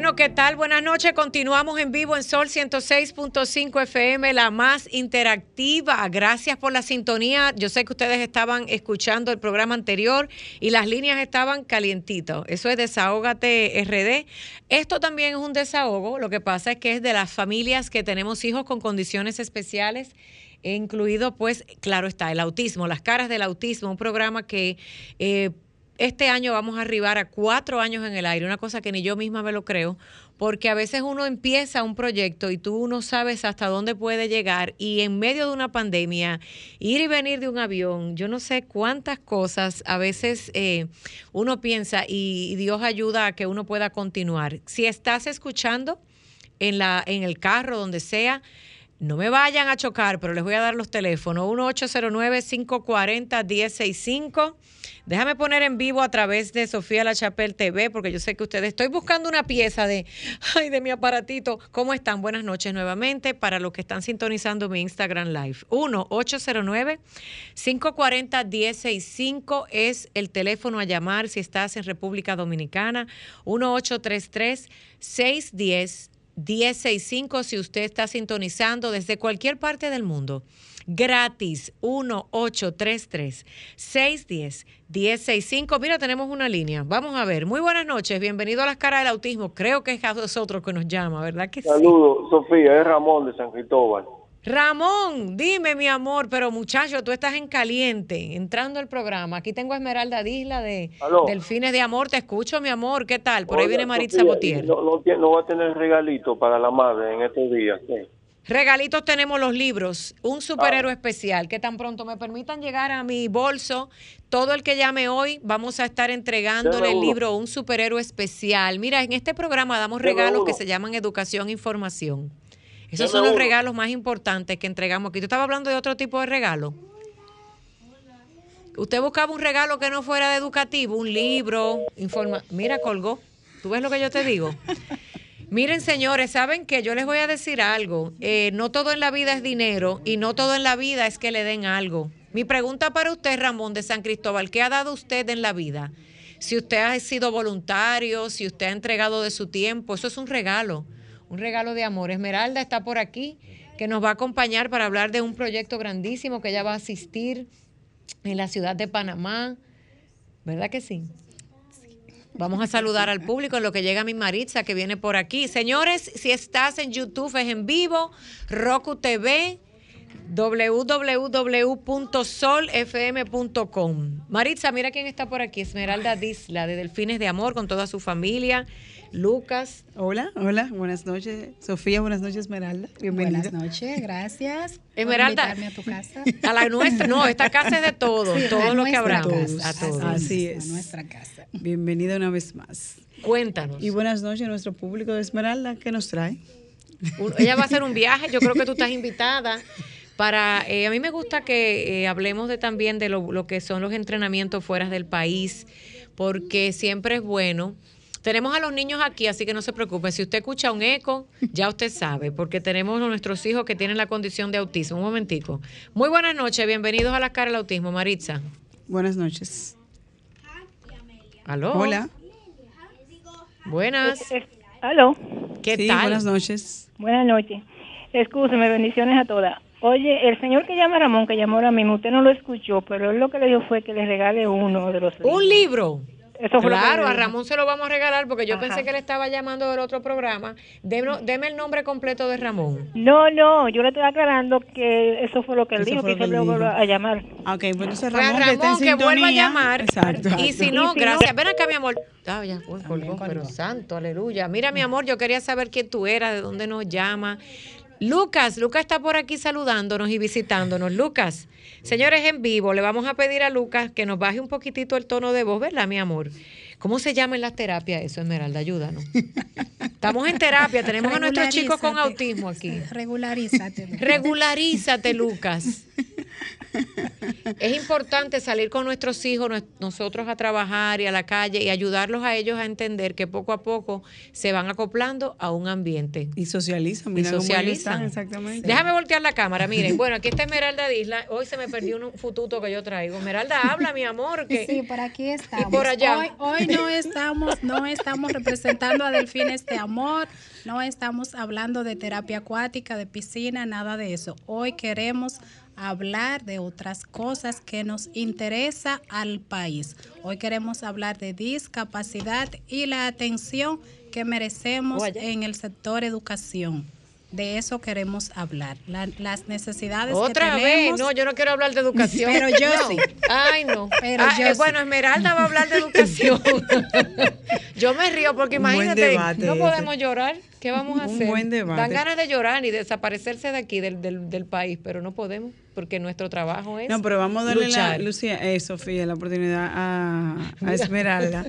Bueno, ¿qué tal? Buenas noches. Continuamos en vivo en Sol 106.5 FM, la más interactiva. Gracias por la sintonía. Yo sé que ustedes estaban escuchando el programa anterior y las líneas estaban calientitos. Eso es Desahógate RD. Esto también es un desahogo. Lo que pasa es que es de las familias que tenemos hijos con condiciones especiales incluido pues, claro está, el autismo, las caras del autismo, un programa que eh, este año vamos a arribar a cuatro años en el aire, una cosa que ni yo misma me lo creo, porque a veces uno empieza un proyecto y tú no sabes hasta dónde puede llegar y en medio de una pandemia, ir y venir de un avión, yo no sé cuántas cosas a veces eh, uno piensa y Dios ayuda a que uno pueda continuar. Si estás escuchando en, la, en el carro, donde sea, no me vayan a chocar, pero les voy a dar los teléfonos. 1-809-540-1065 Déjame poner en vivo a través de Sofía La Chapelle TV, porque yo sé que ustedes estoy buscando una pieza de, ay, de mi aparatito. ¿Cómo están? Buenas noches nuevamente para los que están sintonizando mi Instagram Live. 1-809-540-1065 es el teléfono a llamar si estás en República Dominicana. 1-833-610. 1065 si usted está sintonizando desde cualquier parte del mundo gratis 1-833-610-1065. Mira, tenemos una línea. Vamos a ver. Muy buenas noches. Bienvenido a las caras del autismo. Creo que es a nosotros que nos llama, ¿verdad que Saludos, Sofía. Es Ramón de San Cristóbal. Ramón, dime mi amor, pero muchacho, tú estás en caliente, entrando al programa. Aquí tengo a Esmeralda Disla de Delfines de Amor. Te escucho, mi amor. ¿Qué tal? Por ahí viene Maritza Botier. No, no, va a tener regalito para la madre en estos días. ¿sí? Regalitos tenemos los libros, un superhéroe ah. especial, que tan pronto me permitan llegar a mi bolso, todo el que llame hoy, vamos a estar entregándole el libro Un superhéroe especial. Mira, en este programa damos regalos que se llaman educación e información. Esos son los regalos más importantes que entregamos aquí. ¿Tú estabas hablando de otro tipo de regalo? Usted buscaba un regalo que no fuera de educativo, un libro, informa. Mira, colgó. ¿Tú ves lo que yo te digo? Miren, señores, saben que yo les voy a decir algo. Eh, no todo en la vida es dinero y no todo en la vida es que le den algo. Mi pregunta para usted, Ramón de San Cristóbal, ¿qué ha dado usted en la vida? Si usted ha sido voluntario, si usted ha entregado de su tiempo, eso es un regalo, un regalo de amor. Esmeralda está por aquí, que nos va a acompañar para hablar de un proyecto grandísimo que ella va a asistir en la ciudad de Panamá. ¿Verdad que sí? Vamos a saludar al público en lo que llega mi Maritza que viene por aquí. Señores, si estás en YouTube es en vivo, Roku TV, www.solfm.com. Maritza, mira quién está por aquí, Esmeralda Disla de Delfines de Amor con toda su familia. Lucas. Hola, hola, buenas noches. Sofía, buenas noches, Esmeralda. Bienvenida. Buenas noches, gracias. Esmeralda. a tu casa. A la nuestra, no, esta casa es de todos, todo lo que hablamos. A todos. Así es. A nuestra casa. Bienvenida una vez más. Cuéntanos. Y buenas noches a nuestro público de Esmeralda, ¿qué nos trae? Ella va a hacer un viaje, yo creo que tú estás invitada. Para, eh, a mí me gusta que eh, hablemos de también de lo, lo que son los entrenamientos fuera del país, porque siempre es bueno tenemos a los niños aquí, así que no se preocupen. Si usted escucha un eco, ya usted sabe, porque tenemos a nuestros hijos que tienen la condición de autismo. Un momentico. Muy buenas noches, bienvenidos a las caras del autismo, Maritza. Buenas noches. ¿Aló? Hola. Buenas. ¿Aló? ¿Qué tal? Buenas noches. Buenas noches. Escúcheme, bendiciones a todas. Oye, el señor que llama Ramón, que llamó ahora mismo, usted no lo escuchó, pero él lo que le dijo fue que le regale uno de los ¿Un libro? claro, a Ramón se lo vamos a regalar porque yo pensé que le estaba llamando del otro programa. Deme, el nombre completo de Ramón. No, no, yo le estoy aclarando que eso fue lo que él dijo, que se lo vuelva a llamar. Ok, pues Ramón, Ramón que, está en que vuelva a llamar. Exacto. Y si no, gracias. Ven acá, mi amor. Ah, ya, pero santo, aleluya. Mira, mi amor, yo quería saber quién tú eras, de dónde nos llama. Lucas, Lucas está por aquí saludándonos y visitándonos. Lucas, señores, en vivo, le vamos a pedir a Lucas que nos baje un poquitito el tono de voz, ¿verdad, mi amor? ¿Cómo se llama en las terapias eso, Esmeralda? Ayúdanos. Estamos en terapia, tenemos a nuestros chicos con autismo aquí. Regularízate. Regularízate, Lucas. Es importante salir con nuestros hijos, nosotros a trabajar y a la calle y ayudarlos a ellos a entender que poco a poco se van acoplando a un ambiente. Y socializan, Y mira cómo ellos socializan. están, exactamente. Déjame voltear la cámara. Miren, bueno, aquí está Esmeralda Disla. Hoy se me perdió un fututo que yo traigo. Esmeralda, habla, mi amor. Que... Sí, por aquí estamos. por allá. Hoy, hoy no estamos, no estamos representando a Delfines de Amor, no estamos hablando de terapia acuática, de piscina, nada de eso. Hoy queremos hablar de otras cosas que nos interesa al país. Hoy queremos hablar de discapacidad y la atención que merecemos en el sector educación. De eso queremos hablar. La- las necesidades Otra que vez, tenemos. no, yo no quiero hablar de educación. Pero yo No. sí. Ay, no. Pero Ah, yo eh, sí. Bueno, Esmeralda va a hablar de educación. yo me río porque Un buen imagínate, debate no ese. podemos llorar. ¿Qué vamos a Un hacer? buen debate. Dan ganas de llorar y desaparecerse de aquí, del, del, del país, pero no podemos porque nuestro trabajo es. No, pero vamos a darle la, luchar. Lucía, eh, Sofía, la oportunidad a, a Esmeralda,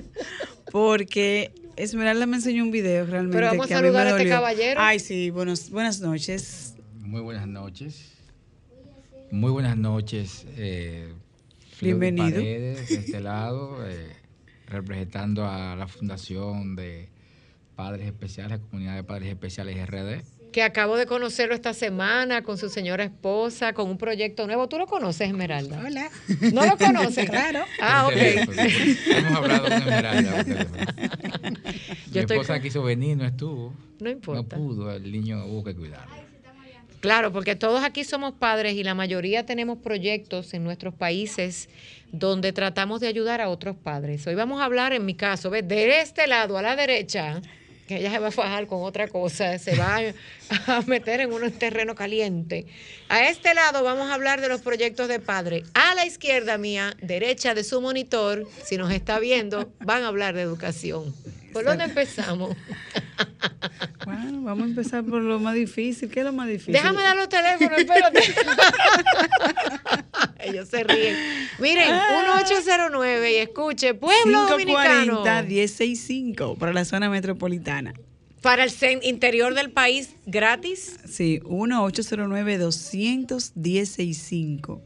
porque Esmeralda me enseñó un video realmente Pero vamos a que a saludar a este dolió. caballero. Ay, sí, buenos, buenas noches. Muy buenas noches. Muy buenas noches. Eh, Bienvenido. Paredes, de este lado, eh, representando a la Fundación de Padres Especiales, la Comunidad de Padres Especiales RD. Que acabo de conocerlo esta semana con su señora esposa, con un proyecto nuevo. ¿Tú lo conoces, Esmeralda? Hola. ¿No lo conoces? Claro. Ah, ok. Hemos hablado con Esmeralda. Mi esposa con- quiso venir, no estuvo. No importa. No pudo, el niño hubo que cuidarlo. Claro, porque todos aquí somos padres y la mayoría tenemos proyectos en nuestros países donde tratamos de ayudar a otros padres. Hoy vamos a hablar, en mi caso, ¿ves? de este lado a la derecha, que ella se va a fajar con otra cosa, se va a meter en un terreno caliente. A este lado vamos a hablar de los proyectos de padre. A la izquierda mía, derecha de su monitor, si nos está viendo, van a hablar de educación. ¿Por dónde empezamos? Bueno, vamos a empezar por lo más difícil. ¿Qué es lo más difícil? Déjame dar los teléfonos, espérate. Ellos se ríen. Miren, 1809 y escuche, Pueblo Dominicano. 540-165 para la zona metropolitana. Para el interior del país, gratis. Sí, 1-809-210-65.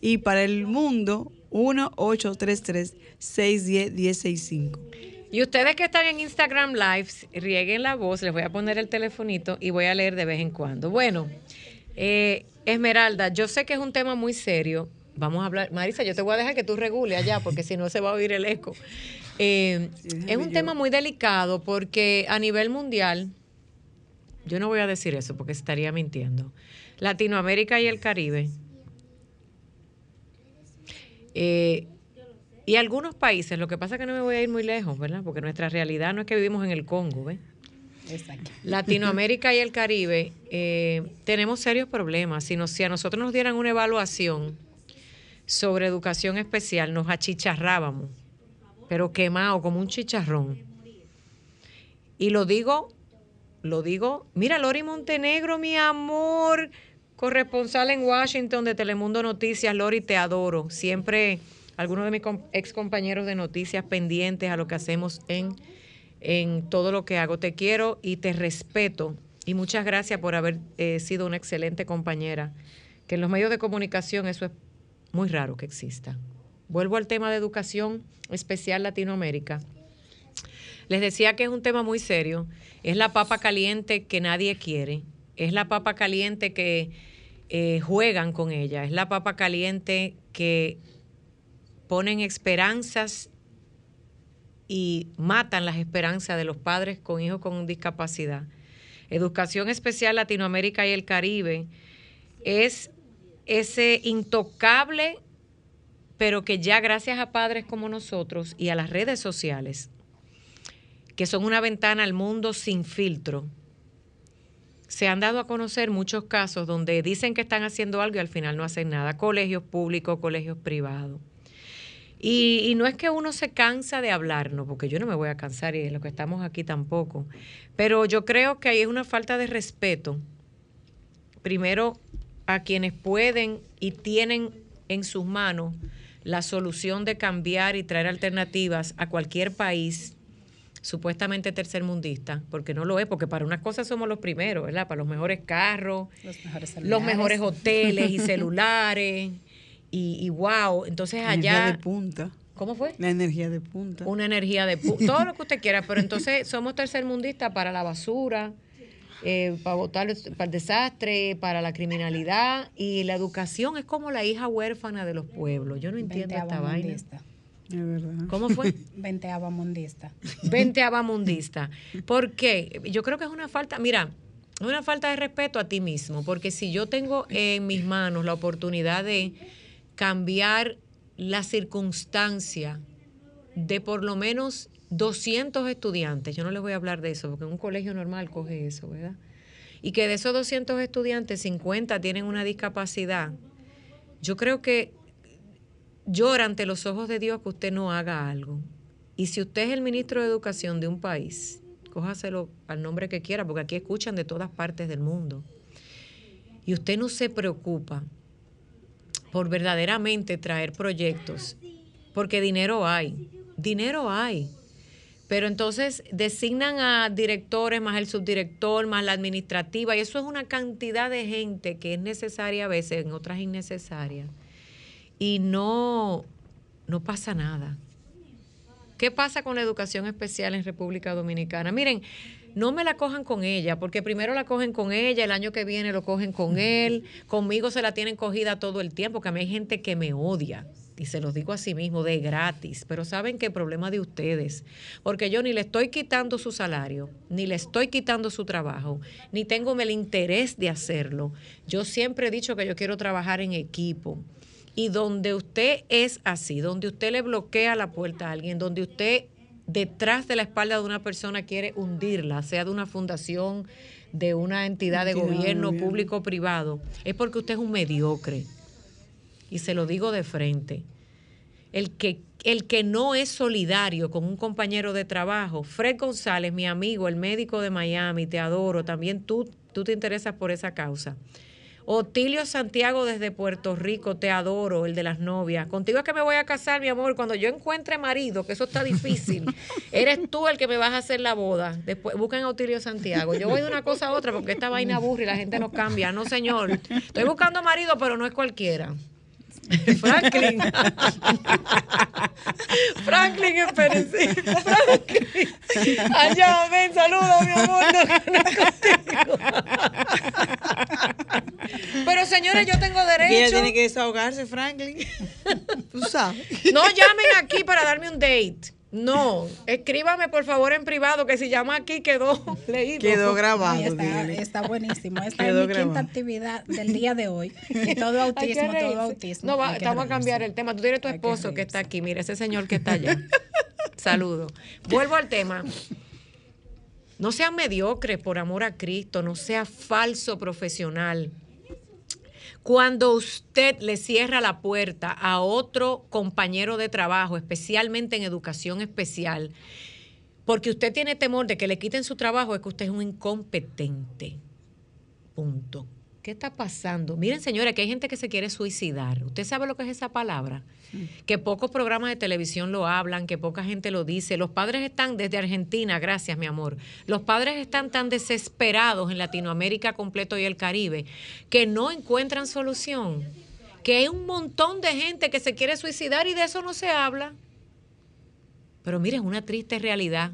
Y para el mundo, 1-833-610-1065. Y ustedes que están en Instagram Live, rieguen la voz, les voy a poner el telefonito y voy a leer de vez en cuando. Bueno, eh, Esmeralda, yo sé que es un tema muy serio. Vamos a hablar, Marisa, yo te voy a dejar que tú regule allá porque si no se va a oír el eco. Eh, es un tema muy delicado porque a nivel mundial, yo no voy a decir eso porque estaría mintiendo. Latinoamérica y el Caribe. eh, y algunos países, lo que pasa es que no me voy a ir muy lejos, ¿verdad? Porque nuestra realidad no es que vivimos en el Congo, ¿ves? Exacto. Latinoamérica y el Caribe eh, tenemos serios problemas. Si, nos, si a nosotros nos dieran una evaluación sobre educación especial, nos achicharrábamos, pero quemado como un chicharrón. Y lo digo, lo digo, mira, Lori Montenegro, mi amor, corresponsal en Washington de Telemundo Noticias, Lori, te adoro. Siempre algunos de mis ex compañeros de noticias pendientes a lo que hacemos en en todo lo que hago. Te quiero y te respeto. Y muchas gracias por haber eh, sido una excelente compañera. Que en los medios de comunicación eso es muy raro que exista. Vuelvo al tema de educación especial Latinoamérica. Les decía que es un tema muy serio. Es la papa caliente que nadie quiere. Es la papa caliente que eh, juegan con ella. Es la papa caliente que ponen esperanzas y matan las esperanzas de los padres con hijos con discapacidad. Educación Especial Latinoamérica y el Caribe es ese intocable, pero que ya gracias a padres como nosotros y a las redes sociales, que son una ventana al mundo sin filtro, se han dado a conocer muchos casos donde dicen que están haciendo algo y al final no hacen nada. Colegios públicos, colegios privados. Y, no es que uno se cansa de hablarnos, porque yo no me voy a cansar y de lo que estamos aquí tampoco. Pero yo creo que ahí es una falta de respeto primero a quienes pueden y tienen en sus manos la solución de cambiar y traer alternativas a cualquier país supuestamente tercermundista, porque no lo es, porque para unas cosas somos los primeros, ¿verdad? Para los mejores carros, Los mejores los celulares. mejores hoteles y celulares, y, y wow, entonces Energía allá, de punta. ¿cómo fue? La energía de punta. Una energía de pu- todo lo que usted quiera, pero entonces somos tercermundistas para la basura, eh, para votar para el desastre, para la criminalidad y la educación es como la hija huérfana de los pueblos. Yo no entiendo esta vaina. mundista. Es verdad. ¿Cómo fue? Venteava mundista. Vente abamundista. ¿Por qué? Yo creo que es una falta, mira, es una falta de respeto a ti mismo, porque si yo tengo en mis manos la oportunidad de cambiar la circunstancia de por lo menos 200 estudiantes, yo no les voy a hablar de eso, porque un colegio normal coge eso, ¿verdad? Y que de esos 200 estudiantes, 50 tienen una discapacidad, yo creo que llora ante los ojos de Dios que usted no haga algo. Y si usted es el ministro de Educación de un país, cójaselo al nombre que quiera, porque aquí escuchan de todas partes del mundo. Y usted no se preocupa por verdaderamente traer proyectos, porque dinero hay, dinero hay. Pero entonces designan a directores, más el subdirector, más la administrativa, y eso es una cantidad de gente que es necesaria a veces, en otras innecesaria. Y no, no pasa nada. ¿Qué pasa con la educación especial en República Dominicana? Miren, no me la cojan con ella, porque primero la cogen con ella, el año que viene lo cogen con él, conmigo se la tienen cogida todo el tiempo, que a mí hay gente que me odia. Y se los digo así mismo, de gratis. Pero saben que el problema de ustedes, porque yo ni le estoy quitando su salario, ni le estoy quitando su trabajo, ni tengo el interés de hacerlo. Yo siempre he dicho que yo quiero trabajar en equipo. Y donde usted es así, donde usted le bloquea la puerta a alguien, donde usted detrás de la espalda de una persona quiere hundirla, sea de una fundación, de una entidad de Entidad de gobierno, gobierno. público o privado, es porque usted es un mediocre. Y se lo digo de frente. El que, el que no es solidario con un compañero de trabajo, Fred González, mi amigo, el médico de Miami, te adoro, también tú, tú te interesas por esa causa. Otilio Santiago desde Puerto Rico, te adoro, el de las novias. Contigo es que me voy a casar, mi amor. Cuando yo encuentre marido, que eso está difícil, eres tú el que me vas a hacer la boda. Después busquen a Otilio Santiago. Yo voy de una cosa a otra porque esta vaina aburre y la gente no cambia. No, señor. Estoy buscando marido, pero no es cualquiera. Franklin. Franklin, espérense. Franklin. Allá, ven, saluda, mi amor. No, no es contigo. Pero señores, yo tengo Que ella derecho. tiene que desahogarse, Franklin. Tú sabes. No llamen aquí para darme un date. No, escríbame por favor en privado que si llama aquí quedó leído. Quedó grabado. Ay, está, está buenísimo. Esta Quedó es mi grabado. quinta actividad del día de hoy. Y todo autismo, todo autismo. No, va, estamos a cambiar el tema. Tú tienes tu que esposo que, está aquí. Mira, ese señor que está allá. Saludo. Vuelvo al tema. No sea mediocre por amor a Cristo, no sea falso profesional. Cuando usted le cierra la puerta a otro compañero de trabajo, especialmente en educación especial, porque usted tiene temor de que le quiten su trabajo, es que usted es un incompetente. Punto. ¿Qué está pasando? Miren, señores, que hay gente que se quiere suicidar. ¿Usted sabe lo que es esa palabra? Que pocos programas de televisión lo hablan, que poca gente lo dice. Los padres están desde Argentina, gracias, mi amor. Los padres están tan desesperados en Latinoamérica completo y el Caribe que no encuentran solución. Que hay un montón de gente que se quiere suicidar y de eso no se habla. Pero mire, es una triste realidad.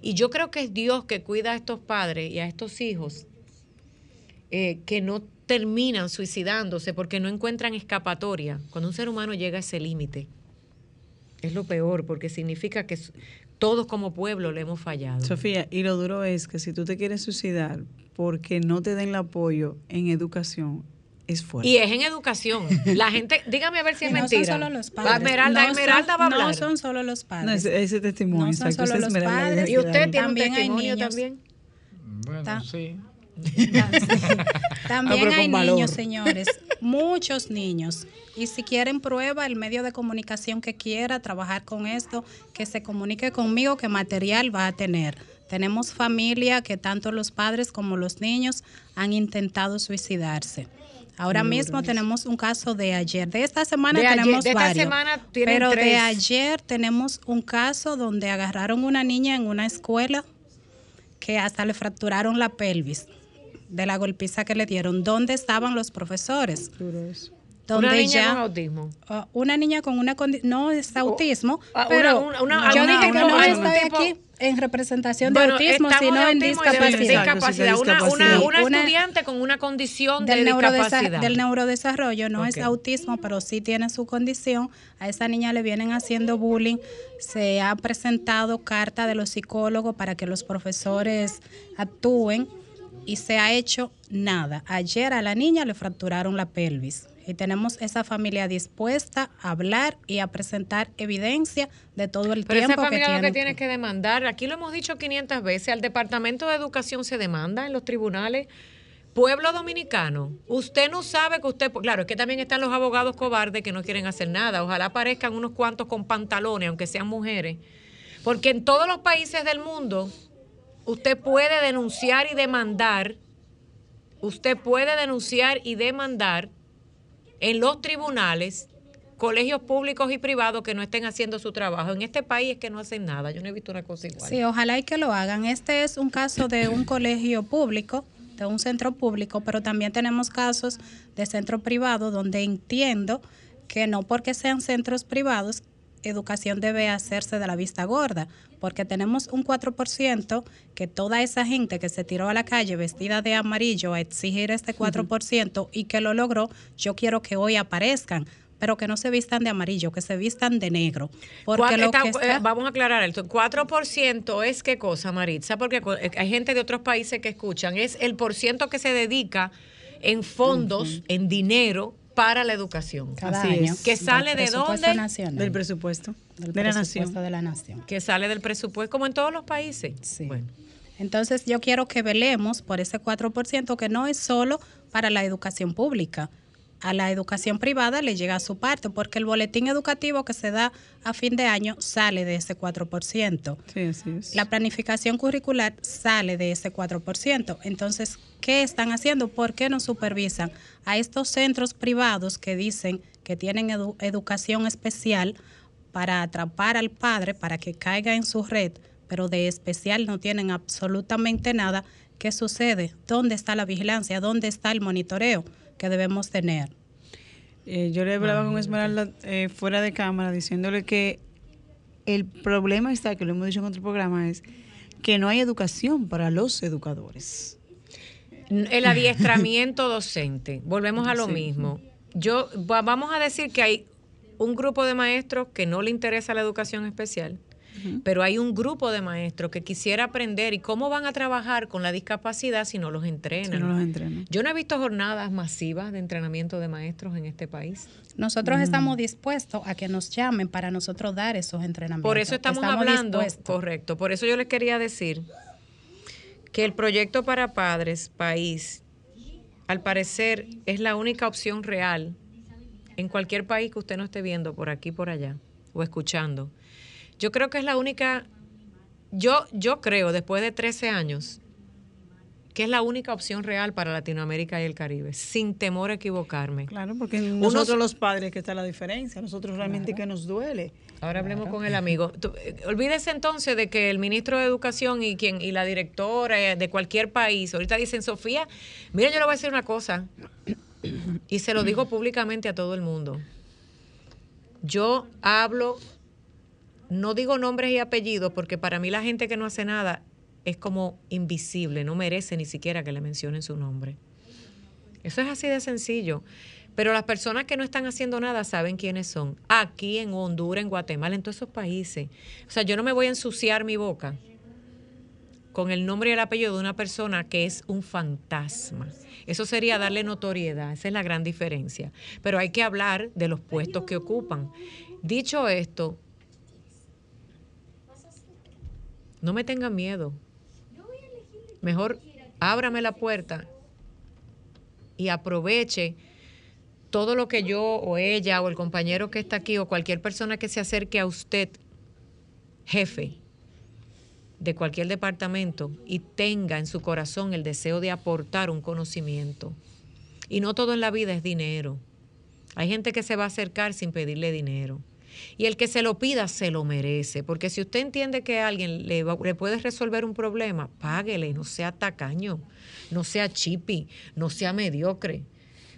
Y yo creo que es Dios que cuida a estos padres y a estos hijos eh, que no terminan suicidándose porque no encuentran escapatoria. Cuando un ser humano llega a ese límite, es lo peor porque significa que todos como pueblo le hemos fallado. Sofía, y lo duro es que si tú te quieres suicidar porque no te den el apoyo en educación, es fuerte. Y es en educación. La gente, dígame a ver si es no mentira. son solo los padres. Esmeralda, No son- va a hablar. No son solo los padres. No, ese, ese testimonio, No son solo los padres. y usted tiene un También hay testimonio niños. también. Bueno, sí. También Ah, pero hay valor. niños, señores, muchos niños. Y si quieren prueba, el medio de comunicación que quiera trabajar con esto, que se comunique conmigo, que material va a tener. Tenemos familia que tanto los padres como los niños han intentado suicidarse. Ahora mismo tenemos un caso de ayer. De esta semana De ayer- tenemos esta varios. semana pero de ayer tenemos un caso donde agarraron una niña en una escuela que hasta le fracturaron la pelvis de la golpiza que le dieron. ¿Dónde estaban los profesores? Donde Una niña ya con autismo. Uh, una niña con una condición, no es autismo, ah, pero una- una- una- yo una- dije que una- no estoy tipo- aquí en representación Bueno, de autismo, sino de en de discapacidad. discapacidad. Una, una, estudiante con una condición de del, neurodesa- discapacidad. del neurodesarrollo, no es autismo, pero sí tiene su condición. A esa niña le vienen haciendo bullying. Se ha presentado carta de los psicólogos para que los profesores actúen y se ha hecho nada. Ayer a la niña le fracturaron la pelvis y tenemos esa familia dispuesta a hablar y a presentar evidencia de todo el Pero esa tiempo que familia lo que tiene que demandar, aquí lo hemos dicho 500 veces, al Departamento de Educación se demanda en los tribunales. Pueblo dominicano, usted no sabe que usted, claro, es que también están los abogados cobardes que no quieren hacer nada. Ojalá aparezcan unos cuantos con pantalones, aunque sean mujeres. Porque en todos los países del mundo, usted puede denunciar y demandar, usted puede denunciar y demandar en los tribunales colegios públicos y privados que no estén haciendo su trabajo. En este país es que no hacen nada. Yo no he visto una cosa igual. Sí, ojalá y que lo hagan. Este es un caso de un colegio público, de un centro público, pero también tenemos casos de centro privado donde entiendo que no porque sean centros privados, educación debe hacerse de la vista gorda, porque tenemos un 4% que toda esa gente que se tiró a la calle vestida de amarillo a exigir este 4% y que lo logró, yo quiero que hoy aparezcan pero que no se vistan de amarillo, que se vistan de negro. Porque lo está- que eh, vamos a aclarar esto. 4% es qué cosa, Maritza, porque eh, hay gente de otros países que escuchan. Es el por ciento que se dedica en fondos, en dinero para la educación. cada Así año. es. Que sale de dónde? nacional. Del presupuesto Del de presupuesto nación. de la nación. Que sale del presupuesto, como en todos los países. Sí. Bueno. Entonces yo quiero que velemos por ese 4% que no es solo para la educación pública. A la educación privada le llega su parte, porque el boletín educativo que se da a fin de año sale de ese 4%. Sí, así es. La planificación curricular sale de ese 4%. Entonces, ¿qué están haciendo? ¿Por qué no supervisan a estos centros privados que dicen que tienen edu- educación especial para atrapar al padre, para que caiga en su red, pero de especial no tienen absolutamente nada? ¿Qué sucede? ¿Dónde está la vigilancia? ¿Dónde está el monitoreo que debemos tener? Eh, yo le hablaba con Esmeralda eh, fuera de cámara diciéndole que el problema está, que lo hemos dicho en otro programa, es que no hay educación para los educadores. El adiestramiento docente. Volvemos a lo Sí. mismo. Yo va- vamos a decir que hay un grupo de maestros que no le interesa la educación especial, pero hay un grupo de maestros que quisiera aprender y cómo van a trabajar con la discapacidad si no los entrenan. Si no los entrenan. Yo no he visto jornadas masivas de entrenamiento de maestros en este país. Nosotros estamos dispuestos a que nos llamen para nosotros dar esos entrenamientos. Por eso estamos, hablando, dispuestos. correcto, por eso yo les quería decir que el proyecto para padres, país, al parecer es la única opción real en cualquier país que usted no esté viendo por aquí, por allá, o escuchando. Yo creo que es la única, yo, yo creo, después de 13 años, que es la única opción real para Latinoamérica y el Caribe, sin temor a equivocarme. Claro, porque nosotros los padres que está la diferencia, nosotros realmente que nos duele. Ahora hablemos con el amigo. Tú, eh, olvídese entonces de que el ministro de Educación y quien y la directora eh, de cualquier país ahorita dicen, Sofía, mira, yo le voy a decir una cosa y se lo digo públicamente a todo el mundo. Yo hablo, no digo nombres y apellidos porque para mí la gente que no hace nada es como invisible, no merece ni siquiera que le mencionen su nombre. Eso es así de sencillo. Pero las personas que no están haciendo nada saben quiénes son. Aquí en Honduras, en Guatemala, en todos esos países. O sea, yo no me voy a ensuciar mi boca con el nombre y el apellido de una persona que es un fantasma. Eso sería darle notoriedad, esa es la gran diferencia. Pero hay que hablar de los puestos que ocupan. Dicho esto, no me tengan miedo. Mejor ábrame la puerta y aproveche todo lo que yo o ella o el compañero que está aquí o cualquier persona que se acerque a usted, jefe, de cualquier departamento y tenga en su corazón el deseo de aportar un conocimiento. Y no todo en la vida es dinero. Hay gente que se va a acercar sin pedirle dinero. Y el que se lo pida se lo merece, porque si usted entiende que alguien le, le puede resolver un problema, páguele, no sea tacaño, no sea chipi, no sea mediocre.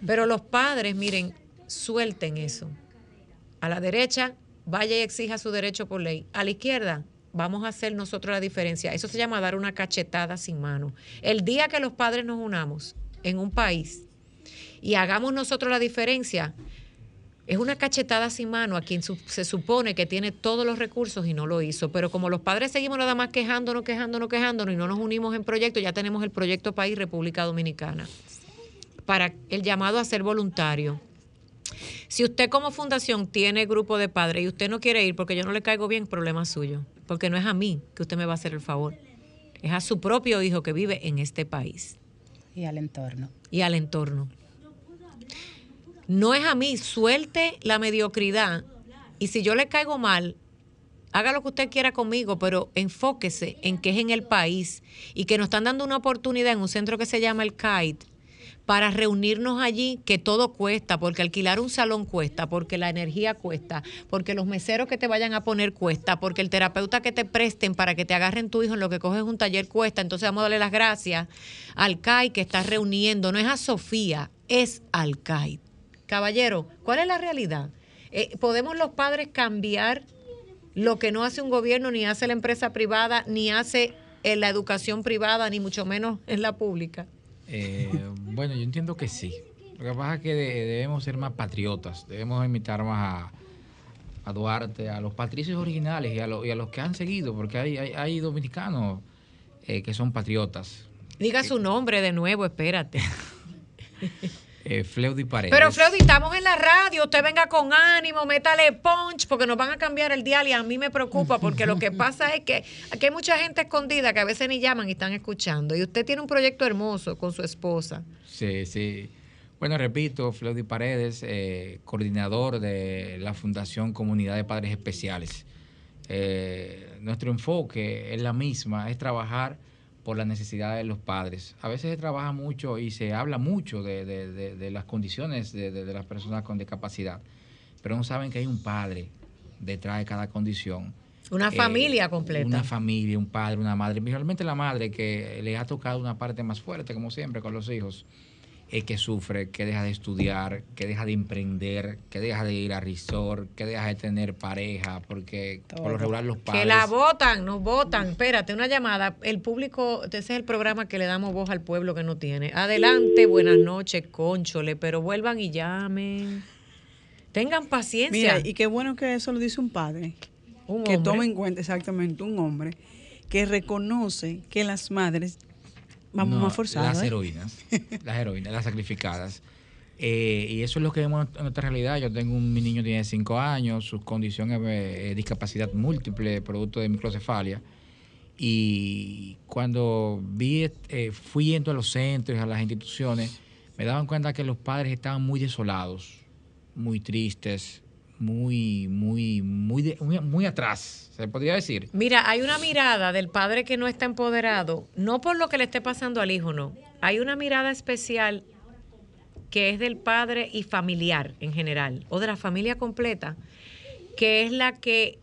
Pero los padres, miren, suelten eso. A la derecha, vaya y exija su derecho por ley. A la izquierda, vamos a hacer nosotros la diferencia. Eso se llama dar una cachetada sin mano. El día que los padres nos unamos en un país y hagamos nosotros la diferencia, es una cachetada sin mano a quien se supone que tiene todos los recursos y no lo hizo. Pero como los padres seguimos nada más quejándonos, quejándonos, quejándonos y no nos unimos en proyecto, ya tenemos el proyecto País República Dominicana para el llamado a ser voluntario. Si usted como fundación tiene grupo de padres y usted no quiere ir porque yo no le caigo bien, problema suyo. Porque no es a mí que usted me va a hacer el favor. Es a su propio hijo que vive en este país. Y al entorno. Y al entorno. No es a mí, suelte la mediocridad. Y si yo le caigo mal, haga lo que usted quiera conmigo, pero enfóquese en que es en el país y que nos están dando una oportunidad en un centro que se llama el KITE para reunirnos allí, que todo cuesta, porque alquilar un salón cuesta, porque la energía cuesta, porque los meseros que te vayan a poner cuesta, porque el terapeuta que te presten para que te agarren tu hijo en lo que coges un taller cuesta. Entonces vamos a darle las gracias al CAI que está reuniendo, no es a Sofía, es al CAI. Caballero, ¿cuál es la realidad? Eh, ¿Podemos los padres cambiar lo que no hace un gobierno, ni hace la empresa privada, ni hace en la educación privada, ni mucho menos en la pública? Eh, bueno, yo entiendo que sí. Lo que pasa es que debemos ser más patriotas, debemos imitar más a, Duarte, a los patricios originales y a, y a, los que han seguido, porque hay, hay, dominicanos eh, que son patriotas. Diga su nombre de nuevo, espérate. eh, Fleudi Paredes. Pero Fleudi, estamos en la radio, usted venga con ánimo, métale punch, porque nos van a cambiar el dial y a mí me preocupa, porque lo que pasa es que aquí hay mucha gente escondida que a veces ni llaman y están escuchando. Y usted tiene un proyecto hermoso con su esposa. Sí, sí. Bueno, repito, Fleudi Paredes, eh, coordinador de la Fundación Comunidad de Padres Especiales. Eh, nuestro enfoque es la misma, es trabajar por las necesidades de los padres. A veces se trabaja mucho y se habla mucho de, las condiciones de, las personas con discapacidad, pero no saben que hay un padre detrás de cada condición. Una eh, familia completa. Una familia, un padre, una madre. Realmente la madre que le ha tocado una parte más fuerte, como siempre, con los hijos el que sufre, que deja de estudiar, que deja de emprender, que deja de ir a resort, que deja de tener pareja, porque por lo regular los padres... Que la votan, nos votan. Espérate, una llamada. El público, ese es el programa que le damos voz al pueblo que no tiene. Adelante, buenas noches, conchole, pero vuelvan y llamen. Tengan paciencia. Mira, y qué bueno que eso lo dice un padre. Un que tome en cuenta exactamente un hombre que reconoce que las madres Vamos más forzados. Las ¿eh? heroínas, las heroínas, las sacrificadas. Eh, y eso es lo que vemos en nuestra realidad. Yo tengo un mi niño tiene 5 años, su condición es discapacidad múltiple, producto de microcefalia. Y cuando vi, eh, fui yendo a los centros, a las instituciones, me daban cuenta que los padres estaban muy desolados, muy tristes, muy, muy, muy, muy, atrás, se podría decir. Mira, hay una mirada del padre que no está empoderado, no por lo que le esté pasando al hijo, no. Hay una mirada especial que es del padre y familiar en general, o de la familia completa, que es la que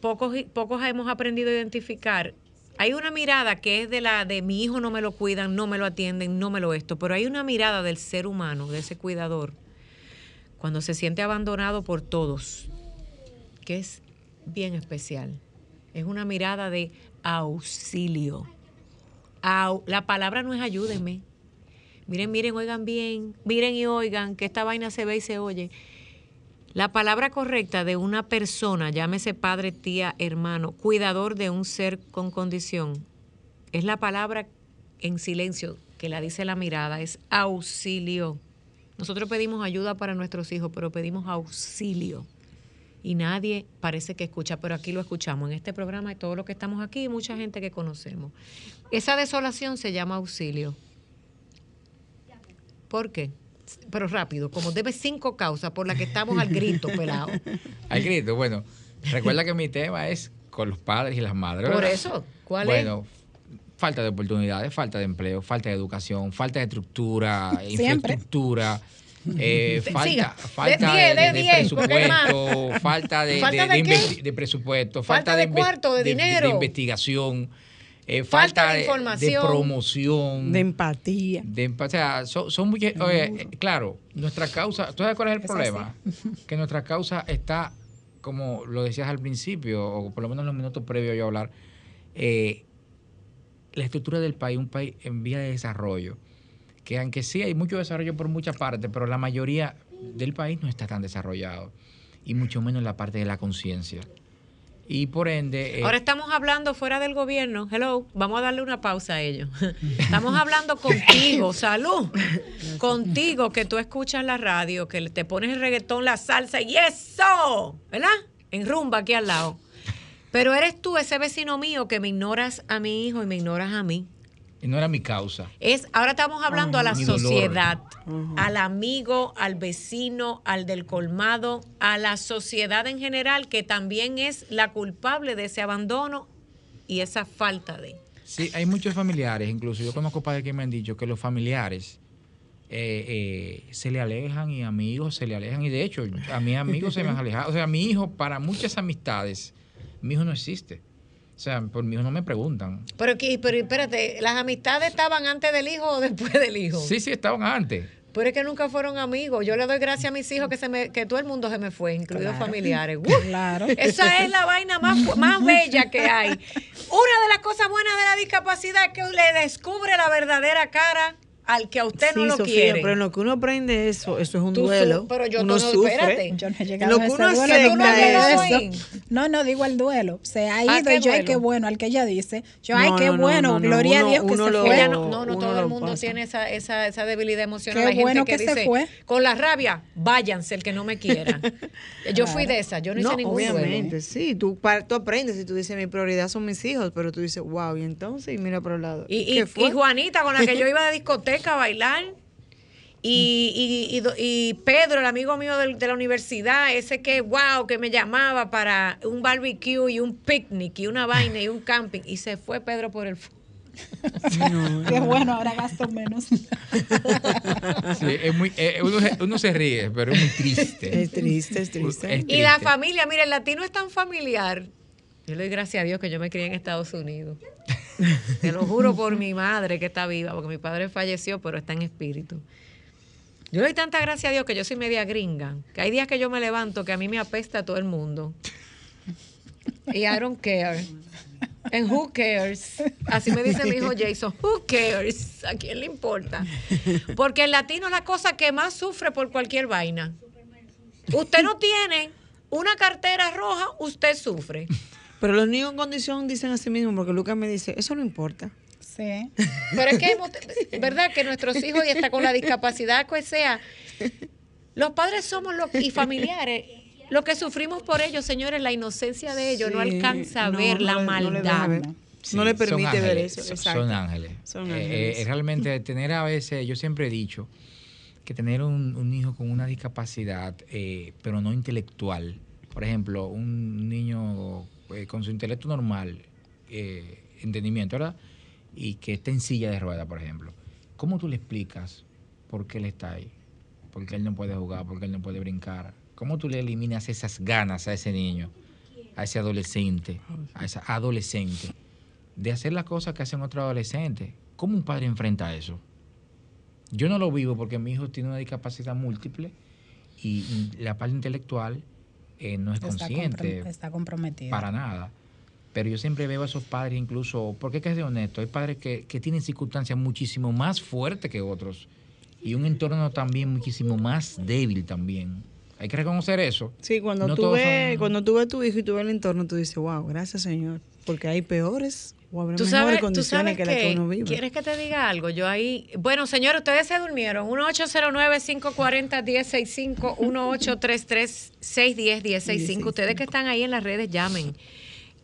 pocos, pocos hemos aprendido a identificar. Hay una mirada que es de la de mi hijo no me lo cuidan, no me lo atienden, no me lo esto, pero hay una mirada del ser humano, de ese cuidador, cuando se siente abandonado por todos, que es bien especial. Es una mirada de auxilio. la palabra no es ayúdenme. Miren, miren, oigan bien, miren y oigan que esta vaina se ve y se oye. La palabra correcta de una persona, llámese padre, tía, hermano, cuidador de un ser con condición, es la palabra en silencio que la dice la mirada, es auxilio. Nosotros pedimos ayuda para nuestros hijos, pero pedimos auxilio. Y nadie parece que escucha, pero aquí lo escuchamos. En este programa y todos los que estamos aquí y mucha gente que conocemos. Esa desolación se llama auxilio. ¿Por qué? Pero rápido, como debe cinco causas por las que estamos al grito, pelado. Al grito, bueno. Recuerda que mi tema es con los padres y las madres. Por eso, ¿cuál bueno, falta de oportunidades, falta de empleo, falta de educación, falta de estructura, Siempre. infraestructura. eh, falta falta De de, presupuesto, falta de, ¿Falta de- de de qué? investi- de presupuesto, Falta falta, de cuarto, de dinero. investigación, eh, Falta falta, de información. de promoción. De empatía. De empa- o sea, son, son muchas. Oye, eh, claro, nuestra causa. ¿Tú sabes cuál es el problema? Que nuestra causa está, como lo decías al principio, o por lo menos en los minutos previos a yo hablar, eh, la estructura del país, un país en vía de desarrollo, que aunque sí hay mucho desarrollo por muchas partes, pero la mayoría del país no está tan desarrollado, y mucho menos la parte de la conciencia. Y por ende... eh, Ahora estamos hablando fuera del gobierno. Hello, vamos a darle una pausa a ellos. Estamos hablando contigo, salud. Contigo que tú escuchas la radio, que te pones el reggaetón, la salsa y eso, ¿verdad? En rumba aquí al lado. Pero eres tú ese vecino mío que me ignoras a mi hijo y me ignoras a mí. y no era mi causa. Es, ahora estamos hablando a la Mi dolor. sociedad, al amigo, al vecino, al del colmado, a la sociedad en general, que también es la culpable de ese abandono y esa falta de. Sí, hay muchos familiares, incluso yo conozco padres que me han dicho que los familiares eh, eh, se le alejan y amigos se le alejan. Y de hecho, a mis amigos se me han alejado. O sea, mi hijo, para muchas amistades, mi hijo no existe. O sea, por mi hijo no me preguntan. Pero, pero espérate, ¿las amistades estaban antes del hijo o después del hijo? Sí, sí, estaban antes. Pero es que nunca fueron amigos. Yo le doy gracias a mis hijos que se me, que todo el mundo se me fue, incluidos familiares. ¡Uh! Claro. Esa es la vaina más, más bella que hay. Una de las cosas buenas de la discapacidad es que le descubre la verdadera cara al que a usted no Sí, lo Sofía, quiere. pero en lo que uno aprende eso, eso es un Tú su- duelo. pero yo uno no- sufre. espérate. Yo no he llegado lo a que ese uno duelo, acepta tú no has llegado a eso. No, no digo el duelo. Se ha ¿A ido y yo, ay, qué bueno, al que ella dice. Yo, No, ay, qué no, no, bueno, no, no, gloria uno- a Dios que se lo- fue. Ella no, no, no uno todo el mundo pasa. tiene esa, esa, esa debilidad emocional. Qué Hay gente bueno que, que se dice, fue. con la rabia, váyanse el que no me quiera. Yo fui de esa, yo no hice No, ningún obviamente, duelo. sí. Tú, tú aprendes y tú dices, mi prioridad son mis hijos, pero tú dices, wow, y entonces, y mira por el lado. Y Juanita, con la que yo iba de discoteca a bailar. Y, y- y do- y Pedro, el amigo mío del- de, la universidad, ese que, wow, que me llamaba para un barbecue y un picnic y una vaina y un camping. Y se fue Pedro por el... Qué bueno, ahora gasto menos. Sí, es muy, eh, uno, se- uno se ríe, pero es muy triste. Es triste, es triste. Es Y la triste. familia, mire, el latino es tan familiar. Yo le doy gracias a Dios que yo me crié en Estados Unidos. Te lo juro por mi madre que está viva, porque mi padre falleció, pero está en espíritu. Yo le doy tanta gracias a Dios que yo soy media gringa, que hay días que yo me levanto que a mí me apesta todo el mundo. Y I don't care. And who cares? Así me dice mi hijo Jason, who cares? ¿A quién le importa? Porque el latino es la cosa que más sufre por cualquier vaina. Usted no tiene una cartera roja, usted sufre. Pero los niños en condición dicen a sí mismos, porque Lucas me dice, eso no importa. Sí. Pero es que, hemos- ¿verdad? Que nuestros hijos, y hasta con la discapacidad que sea, los padres somos los y familiares. Lo que sufrimos por ellos, señores, la inocencia de ellos no alcanza a no, ver no la no le maldad. ver. Sí, no le permite ver eso. son- exacto. Son ángeles. Son Eh, ángeles. eh, realmente tener a veces, yo siempre he dicho que tener un, un hijo con una discapacidad, eh, pero no intelectual, por ejemplo, un niño eh, con su intelecto normal, eh, entendimiento, ¿verdad? Y que esté en silla de ruedas, por ejemplo. ¿Cómo tú le explicas por qué él está ahí? ¿Por qué él no puede jugar? ¿Por qué él no puede brincar? ¿Cómo tú le eliminas esas ganas a ese niño, a ese adolescente, a esa adolescente? de hacer las cosas que hacen otros adolescentes. ¿Cómo un padre enfrenta eso? Yo no lo vivo porque mi hijo tiene una discapacidad múltiple y la parte intelectual eh, no es Está, consciente comprom- está comprometido. para nada. Pero yo siempre veo a esos padres incluso, porque hay que ser honesto, hay padres que, que tienen circunstancias muchísimo más fuertes que otros y un entorno también muchísimo más débil también. Hay que reconocer eso. Sí, cuando, No tú ves, son- cuando tú ves a tu hijo y tú ves el entorno, tú dices, wow, gracias Señor, porque hay peores o habrá Tú mejores sabes, tú condiciones sabes que las que uno vive. ¿Quieres que te diga algo? Yo ahí. Bueno, señores, ustedes se durmieron. 1-809-540-1065, 1-833-610-1065. Ustedes que están ahí en las redes, llamen.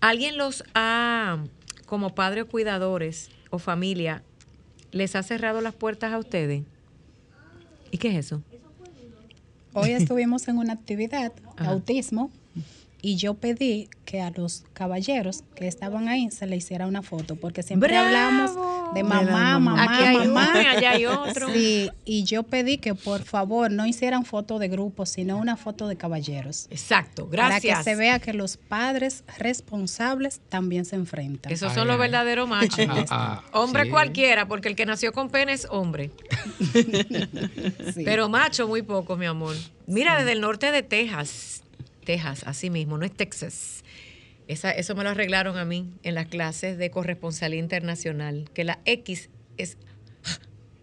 ¿Alguien los ha, como padres o cuidadores o familia, les ha cerrado las puertas a ustedes? ¿Y qué es eso? Hoy estuvimos en una actividad, Ajá. autismo, y yo pedí que a los caballeros que estaban ahí se le hiciera una foto, porque siempre hablamos de mamá, mamá, Aquí hay mamá. uno allá hay otro. Sí, y yo pedí que por favor no hicieran foto de grupo, sino una foto de caballeros. Exacto, Para que gracias. se vea que los padres responsables también se enfrentan. Esos son los verdaderos machos. Ah, ah, hombre sí. cualquiera, porque el que nació con pene es hombre. Sí. Pero macho muy poco, mi amor. Mira, desde el norte de Texas, Texas, así mismo, no es Texas. Esa, eso me lo arreglaron a mí en las clases de corresponsalía internacional, que la X es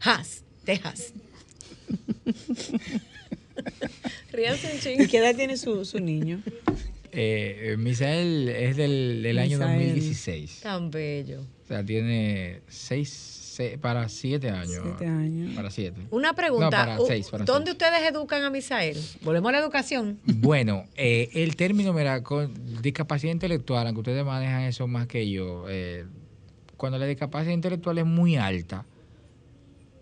Has, Texas. ¿Y qué edad tiene su, su niño? Eh, eh, Misael es del, del año Misael. 2016. Tan bello. O sea, tiene seis, se- para siete años. Siete años. Para siete. Una pregunta. No, para seis, para ¿Dónde seis. ustedes educan a Misael? Volvemos a la educación. Bueno, eh, el término, mira, con discapacidad intelectual, aunque ustedes manejan eso más que yo, eh, cuando la discapacidad intelectual es muy alta,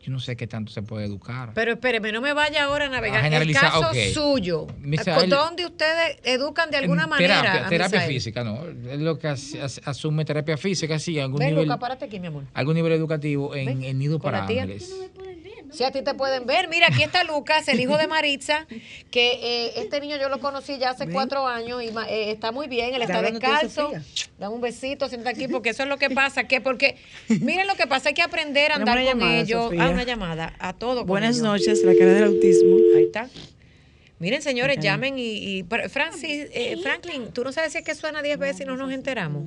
yo no sé qué tanto se puede educar. Pero espéreme, no me vaya ahora a navegar. A el generalizar, caso ok. suyo. Misael- ¿Dónde ustedes educan de alguna manera? Terapia, Misael? física, ¿no? Es lo que as- as- asume terapia física, sí, algún Ven, nivel, Luca, párate aquí, mi amor. algún nivel educativo en, Ven, en Nido para tía. Ángeles. Si a ti te pueden ver. Mira, aquí está Lucas, el hijo de Maritza, que eh, este niño yo lo conocí ya hace Ven. cuatro años y eh, está muy bien, él está descalzo. Dame un besito, sienta aquí, porque eso es lo que pasa, que porque, miren lo que pasa, hay que aprender a andar una con llamada, ellos. Sofía. Ah, una llamada, a todo. Buenas noches, la cara del autismo. Ahí está. Miren, señores, llamen y, y- pero, Francis, eh, Franklin, tú no sabes si es que suena 10 veces y no nos enteramos.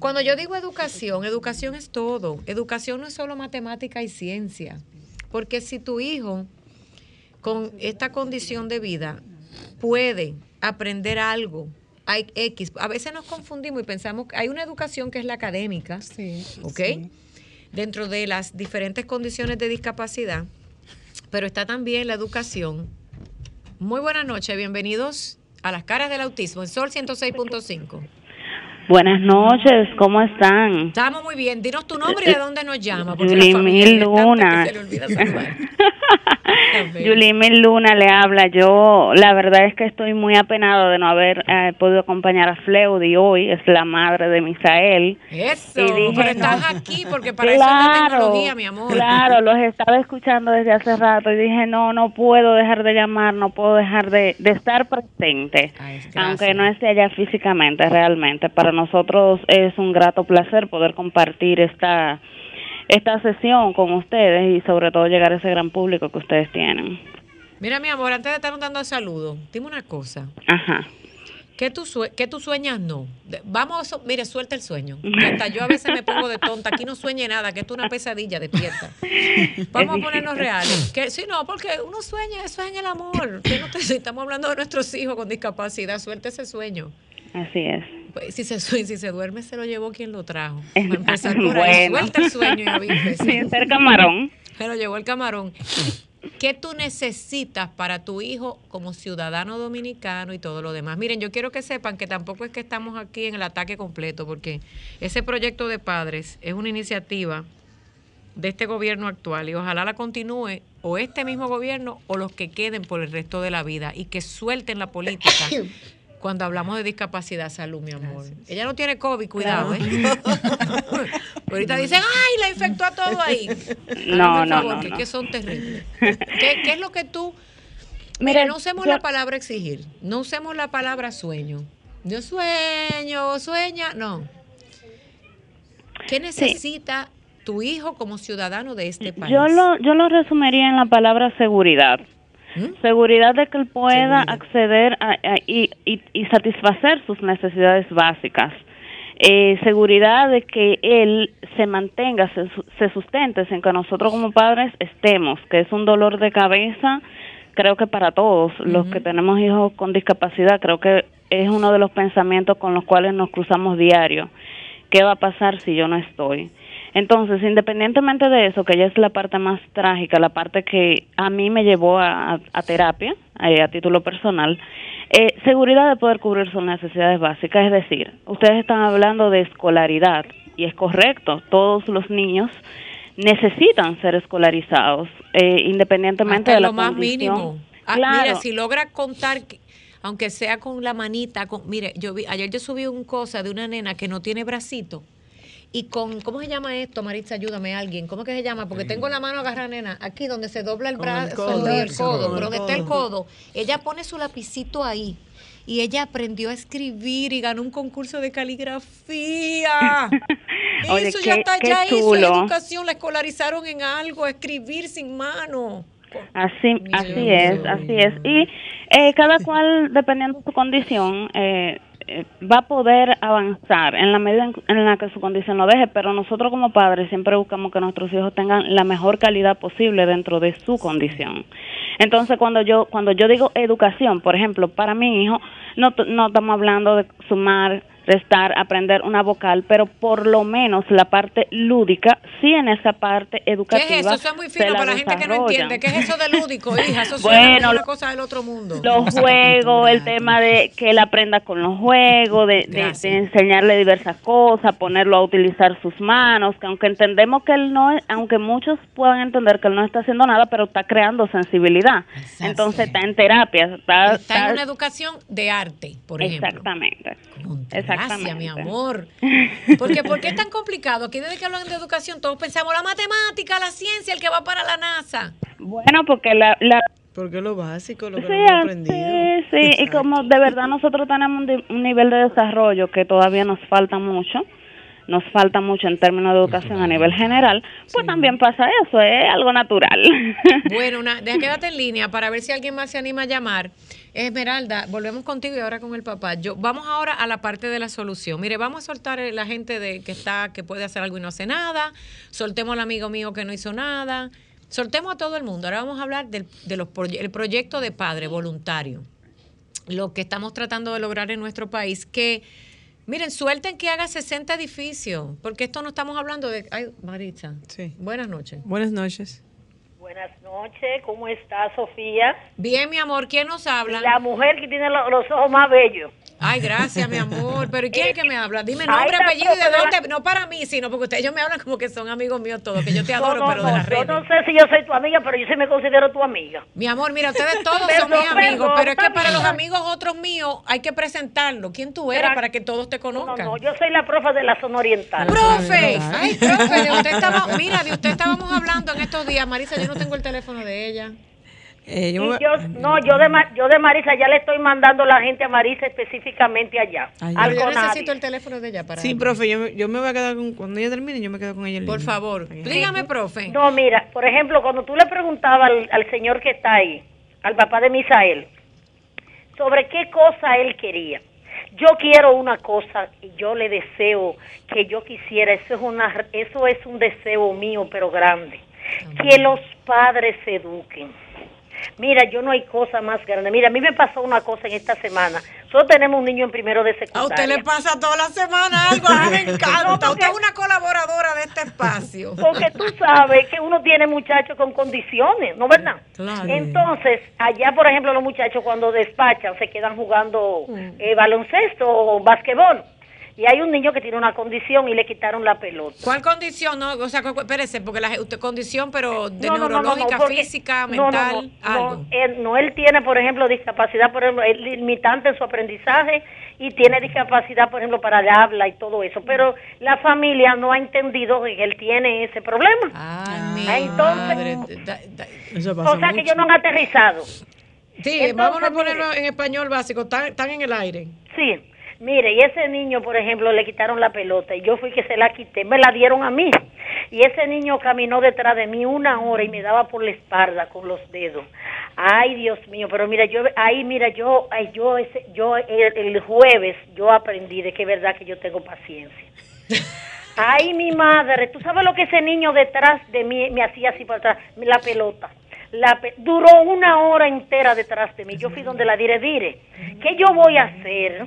Cuando yo digo educación, educación es todo. Educación no es solo matemática y ciencia. Porque si tu hijo con esta condición de vida puede aprender algo, hay X, a veces nos confundimos y pensamos que hay una educación que es la académica, Sí, ¿ok? sí. Dentro de las diferentes condiciones de discapacidad, pero está también la educación. Muy buenas noches, bienvenidos a las caras del autismo en Sol 106.5. Buenas noches, ¿cómo están? Estamos muy bien, dinos tu nombre y de dónde nos llama. porque Mil Luna. se le olvida Yulimil Luna le habla. Yo, la verdad es que estoy muy apenado de no haber eh, podido acompañar a Fleudi hoy, es la madre de Misael. Eso, Y dije, pero estás no. aquí porque para eso es la tecnología, mi amor. Claro, los estaba escuchando desde hace rato y dije, no, no puedo dejar de llamar, no puedo dejar de, de estar presente, Ay, aunque no esté allá físicamente, realmente. Para nosotros es un grato placer poder compartir esta, esta sesión con ustedes y sobre todo llegar a ese gran público que ustedes tienen. Mira, mi amor, antes de estarnos dando saludos, dime una cosa. Ajá. ¿Qué tú, sue- qué tú sueñas? No. Vamos, a mire, suelta el sueño. Que hasta yo a veces me pongo de tonta. Aquí no sueñe nada, que esto es una pesadilla, despierta. Vamos a ponernos reales. Que, sí, no, porque uno sueña, eso es en el amor. Que no te, estamos hablando de nuestros hijos con discapacidad, suelta ese sueño. Así es. Pues, si, se, si se duerme, se lo llevó quien lo trajo. Es- Para empezar por ahí, bueno. suelta el sueño y avísese. Sin ser camarón. Se lo llevó el camarón. ¿Qué tú necesitas para tu hijo como ciudadano dominicano y todo lo demás? Miren, yo quiero que sepan que tampoco es que estamos aquí en el ataque completo, porque ese proyecto de padres es una iniciativa de este gobierno actual y ojalá la continúe o este mismo gobierno o los que queden por el resto de la vida y que suelten la política cuando hablamos de discapacidad, salud, mi amor. Ella no tiene COVID, cuidado, ¿eh? Ahorita dicen, ay, la infectó a todo ahí. No, no, favor, no, que, no. que son terribles. ¿Qué, qué es lo que tú... Mira, no usemos yo- la palabra exigir, no usemos la palabra sueño. Yo sueño, sueña, no. ¿Qué necesita tu hijo como ciudadano de este país? Yo lo, yo lo resumiría en la palabra seguridad. ¿Mm? Seguridad de que él pueda Seguridad. acceder a- a- y, y- y satisfacer sus necesidades básicas. Eh, seguridad de que él se mantenga, se, se sustente sin que nosotros como padres estemos, que es un dolor de cabeza, creo que para todos los que tenemos hijos con discapacidad, creo que es uno de los pensamientos con los cuales nos cruzamos diario. ¿Qué va a pasar si yo no estoy? Entonces, independientemente de eso, que ya es la parte más trágica, la parte que a mí me llevó a, a- a terapia, eh, a título personal, eh, seguridad de poder cubrir sus necesidades básicas. Es decir, ustedes están hablando de escolaridad y es correcto, todos los niños necesitan ser escolarizados, eh, independientemente Hasta de la lo más mínimo. Ah, Claro. Mira, si logra contar, que- aunque sea con la manita, con, mire, yo vi, ayer yo subí un cosa de una nena que no tiene bracito y con, ¿cómo se llama esto, Maritza? Ayúdame alguien. ¿Cómo que se llama? Porque tengo la mano agarrada, nena, aquí donde se dobla el brazo codo. y el codo, pero donde está el codo. Ella pone su lapicito ahí. Y ella aprendió a escribir y ganó un concurso de caligrafía. Oye, eso ya qué- está, ya hizo chulo. educación, la escolarizaron en algo, escribir sin mano. Así, así es, así es. Y eh, cada cual, dependiendo de su condición, eh, va a poder avanzar en la medida en, en la que su condición lo deje, pero nosotros como padres siempre buscamos que nuestros hijos tengan la mejor calidad posible dentro de su condición. Entonces, cuando yo cuando yo digo educación, por ejemplo, para mi hijo, no, no estamos hablando de sumar, restar, aprender una vocal, pero por lo menos la parte lúdica, sí en esa parte ¿Qué educativa. es eso? Eso es muy fino la para la gente que no entiende. ¿Qué es eso de lúdico, hija? Eso Bueno, una cosa del otro mundo. los juegos, el tema de que él aprenda con los juegos, de, de- de enseñarle diversas cosas, ponerlo a utilizar sus manos, que aunque entendemos que él no, aunque muchos puedan entender que él no está haciendo nada, pero está creando sensibilidad. Entonces está en terapia, está, Está en una educación de arte, por ejemplo. Exactamente. Gracias, mi amor. Porque ¿por qué es tan complicado? Aquí desde que hablan de educación todos pensamos la matemática, la ciencia, el que va para la NASA. Bueno, porque la, la Porque lo básico, lo que Sí, hemos aprendido. sí, sí, y como de verdad nosotros tenemos un nivel de desarrollo que todavía nos falta mucho, nos falta mucho en términos de educación a nivel general, pues también pasa eso, es algo natural. Bueno, una, deja quédate en línea para ver si alguien más se anima a llamar. Esmeralda, volvemos contigo y ahora con el papá. Yo, vamos ahora a la parte de la solución. Mire, vamos a soltar eh, la gente de que está, que puede hacer algo y no hace nada. Soltemos al amigo mío que no hizo nada. Soltemos a todo el mundo. Ahora vamos a hablar del de los proye- el proyecto de padre voluntario. Lo que estamos tratando de lograr en nuestro país, que miren, suelten que haga 60 edificios, porque esto no estamos hablando de... Ay, Maritza. Sí. Buenas noches. Buenas noches. Buenas noches, ¿cómo está Sofía? Bien, mi amor, ¿quién nos habla? La mujer que tiene lo- los ojos más bellos. Ay, gracias, mi amor. Pero ¿y quién es que me habla? Dime nombre, apellido y de dónde. No para mí, sino porque ustedes ellos me hablan como que son amigos míos todos, que yo te adoro, No, no, pero de no, las yo redes. no sé si yo soy tu amiga, pero yo sí me considero tu amiga. Mi amor, mira, ustedes todos son mis amigos, perdón, pero es que para los amigos otros míos hay que presentarlo. ¿Quién tú eres para que todos te No, conozcan? no, yo soy la profa de la zona oriental. ¡Profe! Ay, profe, de usted estaba, mira, de usted estábamos hablando en estos días. Marisa, yo no tengo el teléfono de ella. Eh, yo Y yo, no, yo de, yo de Marisa ya le estoy mandando la gente a Marisa específicamente allá. Al Pero yo CONADI. necesito el teléfono de ella para Sí, profe, yo, me- yo me voy a quedar con, cuando ella termine, yo me quedo con ella Por línea. favor, dígame, profe. No, mira, por ejemplo, cuando tú le preguntabas al, al señor que está ahí, al papá de Misael, sobre qué cosa él quería. Yo quiero una cosa y yo le deseo que yo quisiera, eso es una eso es un deseo mío pero grande, que los padres se eduquen. Mira, yo no hay cosa más grande. Mira, a mí me pasó una cosa en esta semana. Nosotros tenemos un niño en primero de A secundaria. usted le pasa toda la semana algo, a mí me encanta. No, Usted es una colaboradora de este espacio. Porque tú sabes que uno tiene muchachos con condiciones, ¿no verdad? Claro. Entonces, allá, por ejemplo, los muchachos cuando despachan se quedan jugando eh, baloncesto o basquetbol. Y hay un niño que tiene una condición y le quitaron la pelota. ¿Cuál condición? No, o sea, espérese, porque la, usted condición, pero de No, no, no, no, neurológica, física, no, no, mental, no, algo. No, él, no, él tiene, por ejemplo, discapacidad, por ejemplo, es limitante en su aprendizaje y tiene discapacidad, por ejemplo, para el habla y todo eso. Pero la familia no ha entendido que él tiene ese problema. Ay, Ah, entonces- madre. da- da- Eso pasa O sea que ellos no han aterrizado. Sí, Entonces, vámonos a ponerlo en español básico. Están, están en el aire. Sí, mire, y ese niño, por ejemplo, le quitaron la pelota y yo fui que se la quité, me la dieron a mí. Y ese niño caminó detrás de mí una hora y me daba por la espalda con los dedos. Ay, Dios mío, pero mira, yo ahí mira, yo ay, yo ese yo el, el jueves yo aprendí de que es verdad que yo tengo paciencia. Ay, mi madre, tú sabes lo que ese niño detrás de mí me hacía así para atrás, la pelota. La pe- duró una hora entera detrás de mí. Yo fui donde la dire, dire, ¿qué yo voy a hacer?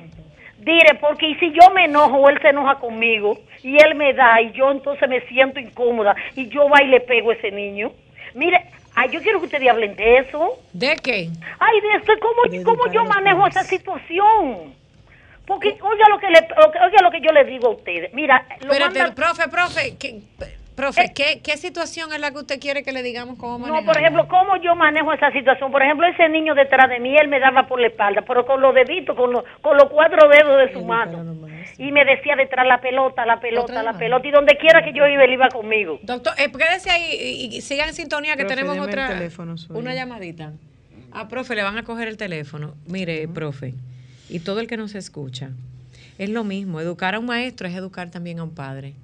Dire, porque y si yo me enojo, él se enoja conmigo y él me da y yo entonces me siento incómoda y yo va y le pego a ese niño. Mire, ay, yo quiero que ustedes hablen de eso. ¿De qué? Ay, de esto, ¿cómo, cómo yo manejo esa situación? Porque oiga lo que le, oiga lo que yo le digo a ustedes. Mira, lo Espérate, manda- profe, profe, que- Profe, ¿qué, ¿qué situación es la que usted quiere que le digamos cómo manejar? No, por ejemplo, ¿cómo yo manejo esa situación? Por ejemplo, ese niño detrás de mí, él me daba por la espalda, pero con los deditos, con los, con los cuatro dedos de su mano. Y me decía detrás la pelota, la pelota, la pelota. Y donde quiera que yo iba, él iba conmigo. Doctor, eh, quédese ahí y, y sigan en sintonía que Profe, tenemos otra teléfono una llamadita. Ah, profe, le van a coger el teléfono. Mire, profe, y todo el que nos escucha, es lo mismo. Educar a un maestro es educar también a un padre.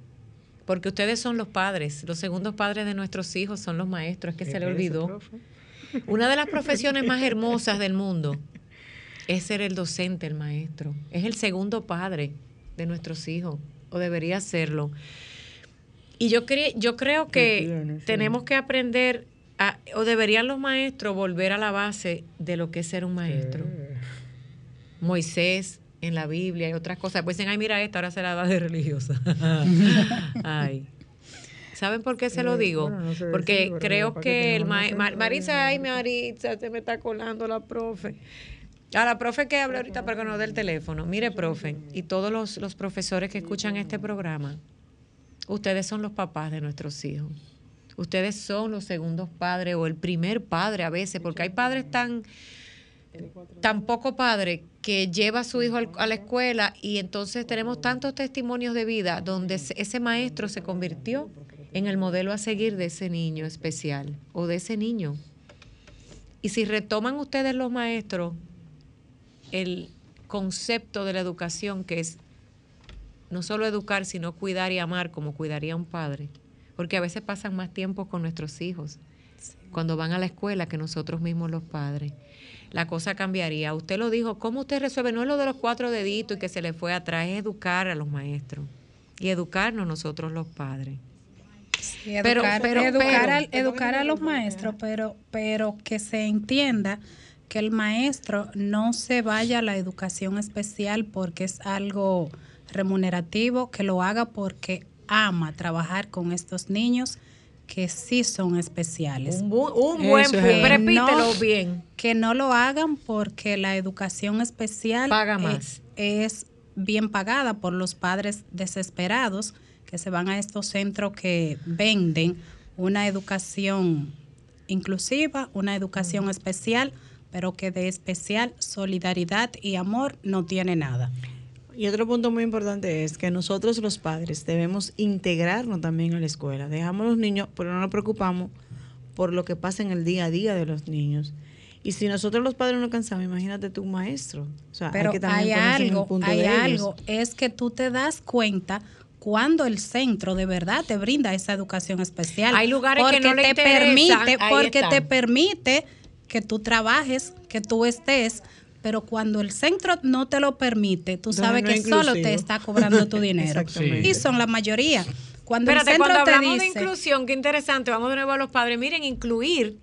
Porque ustedes son los padres, los segundos padres de nuestros hijos son los maestros, es que se le olvidó. Una de las profesiones más hermosas del mundo es ser el docente, el maestro. Es el segundo padre de nuestros hijos, o debería serlo. Y yo, cre- yo creo que tenemos que aprender, a- o deberían los maestros volver a la base de lo que es ser un maestro. Moisés en la Biblia y otras cosas. Pues dicen, ay, mira esta, ahora se la da de religiosa. ay. ¿Saben por qué se lo Eh, digo? bueno, no sé Porque decirlo, creo que que el ma- Ma- Marisa, ay, Marisa, se me está colando la profe. A la profe que habla ahorita para que nos dé el teléfono. Mire, profe, y todos los, los profesores que escuchan este programa, ustedes son los papás de nuestros hijos. Ustedes son los segundos padres o el primer padre a veces, porque hay padres tan, tan poco padres que lleva a su hijo al- a la escuela y entonces tenemos tantos testimonios de vida donde se- ese maestro se convirtió en el modelo a seguir de ese niño especial o de ese niño. Y si retoman ustedes los maestros el concepto de la educación que es no solo educar, sino cuidar y amar como cuidaría un padre, porque a veces pasan más tiempo con nuestros hijos cuando van a la escuela que nosotros mismos los padres. La cosa cambiaría. Usted lo dijo, ¿cómo usted resuelve? No es lo de los cuatro deditos y que se le fue atrás, es educar a los maestros y educarnos nosotros los padres. Sí, Pero- educar, pero- educar, pero- al- educar a los maestros, pero, pero que se entienda que el maestro no se vaya a la educación especial porque es algo remunerativo, que lo haga porque ama trabajar con estos niños que sí son especiales. Un, bu- un buen es. Repítelo No- bien. Que no lo hagan porque la educación especial Paga eh, más. es bien pagada por los padres desesperados que se van a estos centros que venden una educación inclusiva, una educación especial, pero que de especial solidaridad y amor no tiene nada. Y otro punto muy importante es que nosotros los padres debemos integrarnos también a la escuela. Dejamos a los niños, pero no nos preocupamos por lo que pasa en el día a día de los niños. Y si nosotros los padres nos cansamos, imagínate tu maestro. O sea, Pero hay que hay, también el algo, punto hay de ellos. algo, es que tú te das cuenta cuando el centro de verdad te brinda esa educación especial. Hay lugares que no le te interesan, permite, ahí porque te permite que tú trabajes, que tú estés, pero cuando el centro no te lo permite, tú sabes no que solo te está cobrando tu dinero. Exactamente. Y son la mayoría. Cuando Espérate, el centro cuando te hablamos de dice, inclusión, qué interesante, vamos de nuevo a los padres. Miren, incluir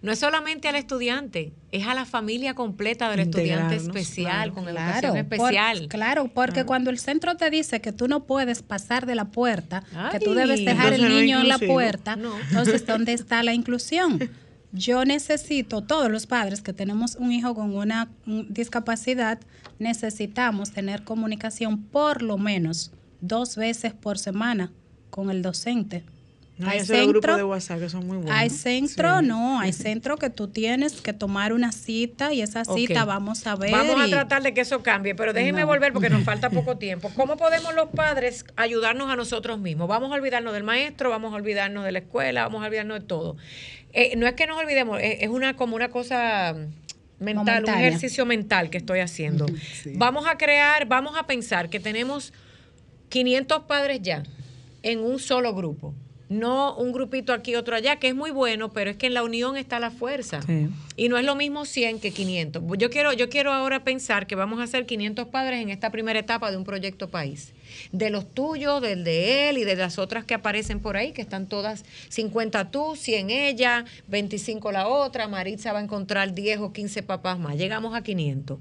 no es solamente al estudiante, es a la familia completa del estudiante especial, con Claro, educación por- especial. claro, porque cuando el centro te dice que tú no puedes pasar de la puerta, que tú debes dejar el no niño en la puerta, No. entonces ¿dónde está la inclusión? Yo necesito, todos los padres que tenemos un hijo con una discapacidad, necesitamos tener comunicación por lo menos dos veces por semana con el docente. No, Hay centro- de WhatsApp que son muy buenos. Hay centro, Sí. no, hay centro que tú tienes que tomar una cita y esa cita vamos a ver. Vamos a tratar de que eso cambie, pero déjenme No. volver porque nos falta poco tiempo. ¿Cómo podemos los padres ayudarnos a nosotros mismos? Vamos a olvidarnos del maestro, vamos a olvidarnos de la escuela, vamos a olvidarnos de todo. Eh, no es que nos olvidemos, eh, es una como una cosa mental, un ejercicio mental que estoy haciendo. Vamos a crear, vamos a pensar que tenemos 500 padres ya en un solo grupo. No un grupito aquí, otro allá, que es muy bueno, pero es que en la unión está la fuerza. Sí. Y no es lo mismo 100 que 500. Yo quiero, yo quiero ahora pensar que vamos a hacer 500 padres en esta primera etapa de un proyecto país. De los tuyos, del de él y de las otras que aparecen por ahí, que están todas 50 tú, 100 ella, 25 la otra. Maritza va a encontrar 10 o 15 papás más. Llegamos a 500.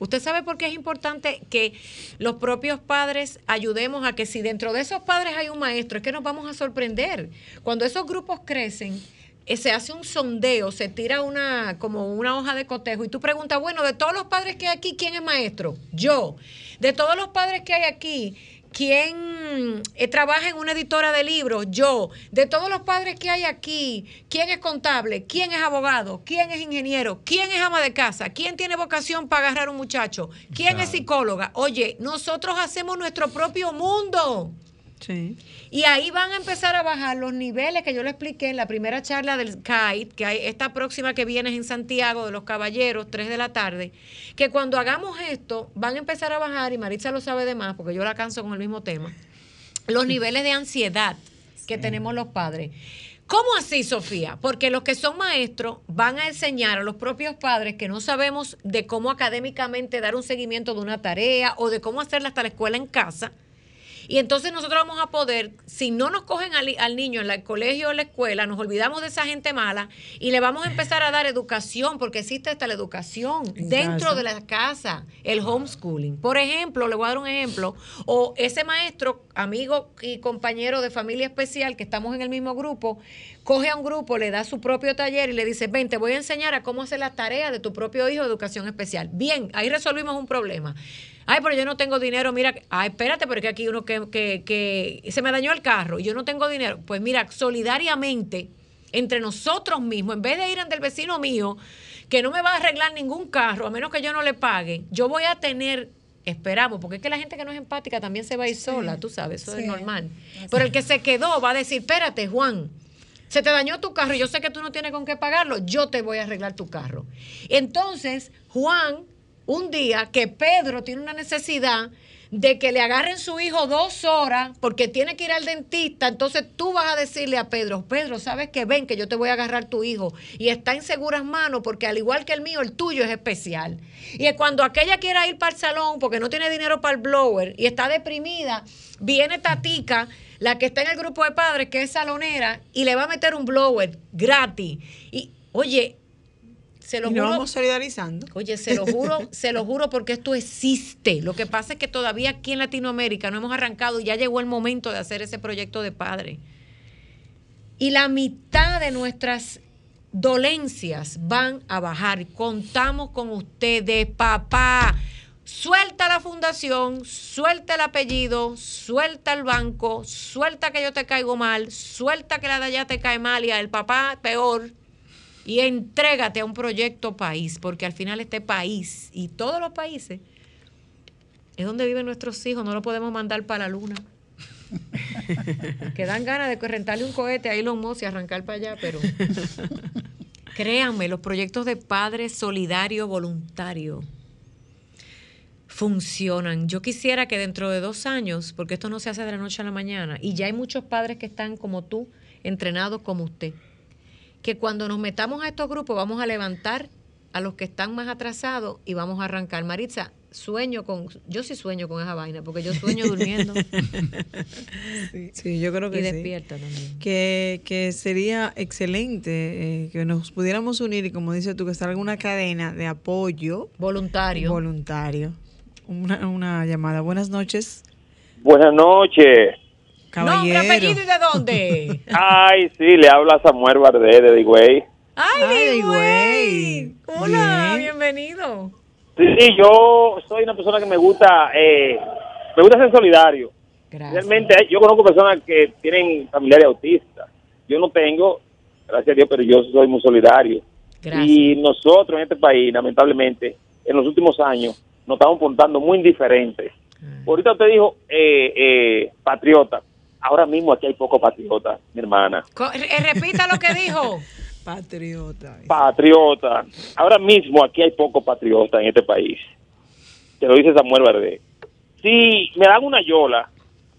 ¿Usted sabe por qué es importante que los propios padres ayudemos a que si dentro de esos padres hay un maestro, es que nos vamos a sorprender? Cuando esos grupos crecen, eh, se hace un sondeo, se tira una como una hoja de cotejo y tú preguntas, bueno, de todos los padres que hay aquí, ¿quién es maestro? Yo. De todos los padres que hay aquí, ¿Quién eh, trabaja en una editora de libros? Yo. De todos los padres que hay aquí, ¿quién es contable? ¿Quién es abogado? ¿Quién es ingeniero? ¿Quién es ama de casa? ¿Quién tiene vocación para agarrar a un muchacho? ¿Quién es psicóloga? Oye, nosotros hacemos nuestro propio mundo. Sí. Y ahí van a empezar a bajar los niveles que yo le expliqué en la primera charla del CAIT, que hay esta próxima que viene es en Santiago de los Caballeros, 3 de la tarde, que cuando hagamos esto van a empezar a bajar, y Maritza lo sabe de más, porque yo la canso con el mismo tema, los niveles de ansiedad que tenemos los padres. ¿Cómo así, Sofía? Porque los que son maestros van a enseñar a los propios padres que no sabemos de cómo académicamente dar un seguimiento de una tarea o de cómo hacerla hasta la escuela en casa. Y entonces nosotros vamos a poder, si no nos cogen al, al niño en la- el colegio o la escuela, nos olvidamos de esa gente mala y le vamos a empezar a dar educación, porque existe hasta la educación En dentro casa. de la casa, el homeschooling. Por ejemplo, le voy a dar un ejemplo, o ese maestro, amigo y compañero de familia especial, que estamos en el mismo grupo, coge a un grupo, le da su propio taller y le dice, ven, te voy a enseñar a cómo hacer las tareas de tu propio hijo de educación especial. Bien, ahí resolvimos un problema. Ay, pero yo no tengo dinero, mira, ay, espérate, porque aquí uno que, que, que se me dañó el carro y yo no tengo dinero. Pues mira, solidariamente, entre nosotros mismos, en vez de ir ante el vecino mío, que no me va a arreglar ningún carro, a menos que yo no le pague, yo voy a tener, esperamos, porque es que la gente que no es empática también se va a ir sola, tú sabes, eso Sí. es normal. Pero el que se quedó va a decir, espérate, Juan, se te dañó tu carro, yo sé que tú no tienes con qué pagarlo, yo te voy a arreglar tu carro. Entonces, Juan, un día que Pedro tiene una necesidad de que le agarren su hijo dos horas porque tiene que ir al dentista, entonces tú vas a decirle a Pedro, Pedro, ¿sabes que Ven, que yo te voy a agarrar tu hijo y está en seguras manos porque al igual que el mío, el tuyo es especial. Y cuando aquella quiera ir para el salón porque no tiene dinero para el blower y está deprimida, viene Tatica, la que está en el grupo de padres, que es salonera, y le va a meter un blower gratis. Y, oye, se lo Y juro. vamos solidarizando. Oye, se lo juro, se lo juro porque esto existe. Lo que pasa es que todavía aquí en Latinoamérica no hemos arrancado y ya llegó el momento de hacer ese proyecto de padre. Y la mitad de nuestras dolencias van a bajar. Contamos con ustedes, papá. Suelta la fundación, suelta el apellido, suelta el banco, suelta que yo te caigo mal, suelta que la de allá te cae mal y al papá peor y entrégate a un proyecto país, porque al final este país y todos los países es donde viven nuestros hijos, no lo podemos mandar para la luna. que dan ganas de rentarle un cohete a Elon Musk y arrancar para allá, pero créanme, los proyectos de padres solidarios voluntarios funcionan. Yo quisiera que dentro de dos años, porque esto no se hace de la noche a la mañana, y ya hay muchos padres que están como tú, entrenados como usted, que cuando nos metamos a estos grupos vamos a levantar a los que están más atrasados y vamos a arrancar. Maritza, sueño con, yo sí sueño con esa vaina, porque yo sueño durmiendo Sí, yo creo que y sí. despierta también. Que, que sería excelente eh, que nos pudiéramos unir y como dices tú, que salga una cadena de apoyo Voluntario. voluntario. Una, una llamada. Buenas noches, Buenas noches. Nombre, caballero. apellido y de dónde. Ay, sí, le habla Samuel Bardé de Digüey. Ay, Ay, mi güey. güey. Hola, Bien. bienvenido. Sí, sí, yo soy una persona que me gusta, eh, me gusta ser solidario. Gracias. Realmente yo conozco personas que tienen familiares autistas. Yo no tengo, gracias a Dios, pero yo soy muy solidario. Gracias. Y nosotros en este país, lamentablemente, en los últimos años, nos estamos portando muy indiferentes. Ah. Ahorita usted dijo eh, eh, patriota. Ahora mismo aquí hay poco patriota, mi hermana. Eh, repita lo que dijo. Patriota. Patriota. Ahora mismo aquí hay poco patriota en este país. Te lo dice Samuel Verde. Si me dan una yola,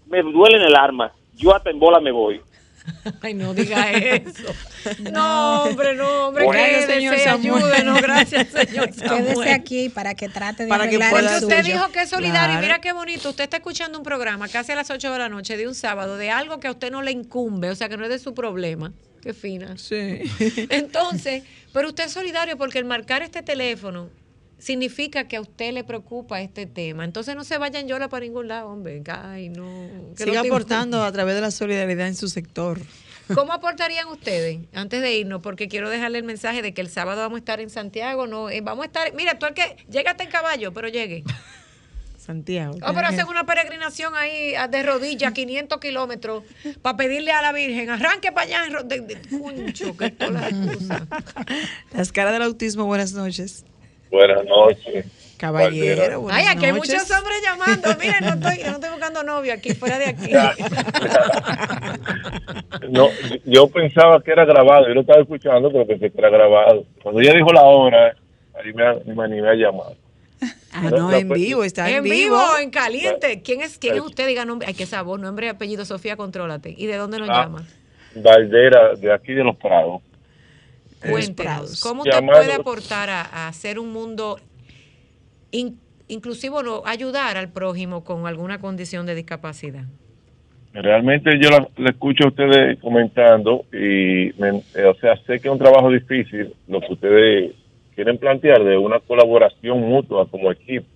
me duele en el arma, yo hasta en bola me voy. Ay, no diga eso. No, hombre, no, hombre, quédese, señor Samuel. ayúdenos, gracias, señor Quédese Samuel. aquí para que trate de Para que arreglar pueda el Porque usted suyo. dijo que es solidario. Claro. Mira qué bonito. Usted está escuchando un programa casi a las 8 de la noche de un sábado de algo que a usted no le incumbe, o sea, que no es de su problema. Qué fina. Sí. Entonces, pero usted es solidario porque el marcar este teléfono significa que a usted le preocupa este tema. Entonces no se vayan yola para ningún lado, hombre. Ay, no. Siga aportando a través de la solidaridad en su sector. ¿Cómo aportarían ustedes antes de irnos? Porque quiero dejarle el mensaje de que el sábado vamos a estar en Santiago. No, Eh, vamos a estar. Mira, tú el que llégate en caballo, pero llegue. Santiago. Oh, pero hacen una peregrinación ahí de rodillas, 500 kilómetros, para pedirle a la Virgen, arranque para allá. en ro- de- de- Concho, que todas las. Las caras del autismo, buenas noches. Buenas noches. Caballero, buenas Ay, aquí hay noches. muchos hombres llamando. Miren, no estoy, no estoy buscando novio aquí, fuera de aquí. No, yo pensaba que era grabado, yo lo estaba escuchando, pero pensé que era grabado. Cuando ella dijo la hora, ahí me, me animé a llamar. Ah, no, en vivo, está en, en vivo, vivo. en caliente. ¿Quién es, quién es usted? Diga nombre. Ay, qué sabor, nombre y apellido, Sofía, contrólate. ¿Y de dónde nos Ah, llama? Valdera, de aquí de Los Prados. Cuéntenos, ¿cómo usted puede aportar a, a hacer un mundo in- inclusivo, no, ayudar al prójimo con alguna condición de discapacidad? Realmente yo la, la escucho a ustedes comentando y, me- eh, o sea, sé que es un trabajo difícil lo que ustedes quieren plantear de una colaboración mutua como equipo,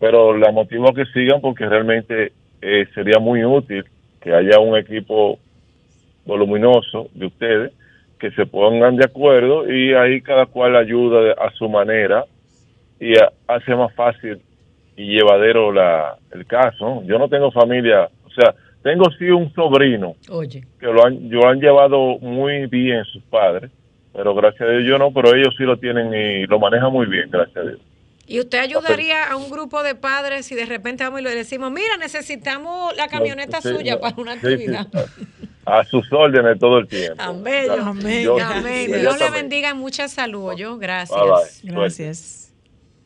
pero la motivo a que sigan porque realmente eh, sería muy útil que haya un equipo voluminoso de ustedes que se pongan de acuerdo y ahí cada cual ayuda de- a su manera y a- hace más fácil y llevadero la, el caso. Yo no tengo familia, o sea, tengo sí un sobrino Oye. que lo han, yo han llevado muy bien sus padres, pero gracias a Dios yo no, pero ellos sí lo tienen y lo manejan muy bien, gracias a Dios. ¿Y usted ayudaría a un grupo de padres si de repente vamos y le decimos, mira, necesitamos la camioneta Sí, suya no, para una sí, sí, actividad? A sus órdenes todo el tiempo. Amén. Amén. yo Dios le bendiga en mucha salud, yo. Gracias. Bye, bye. Gracias.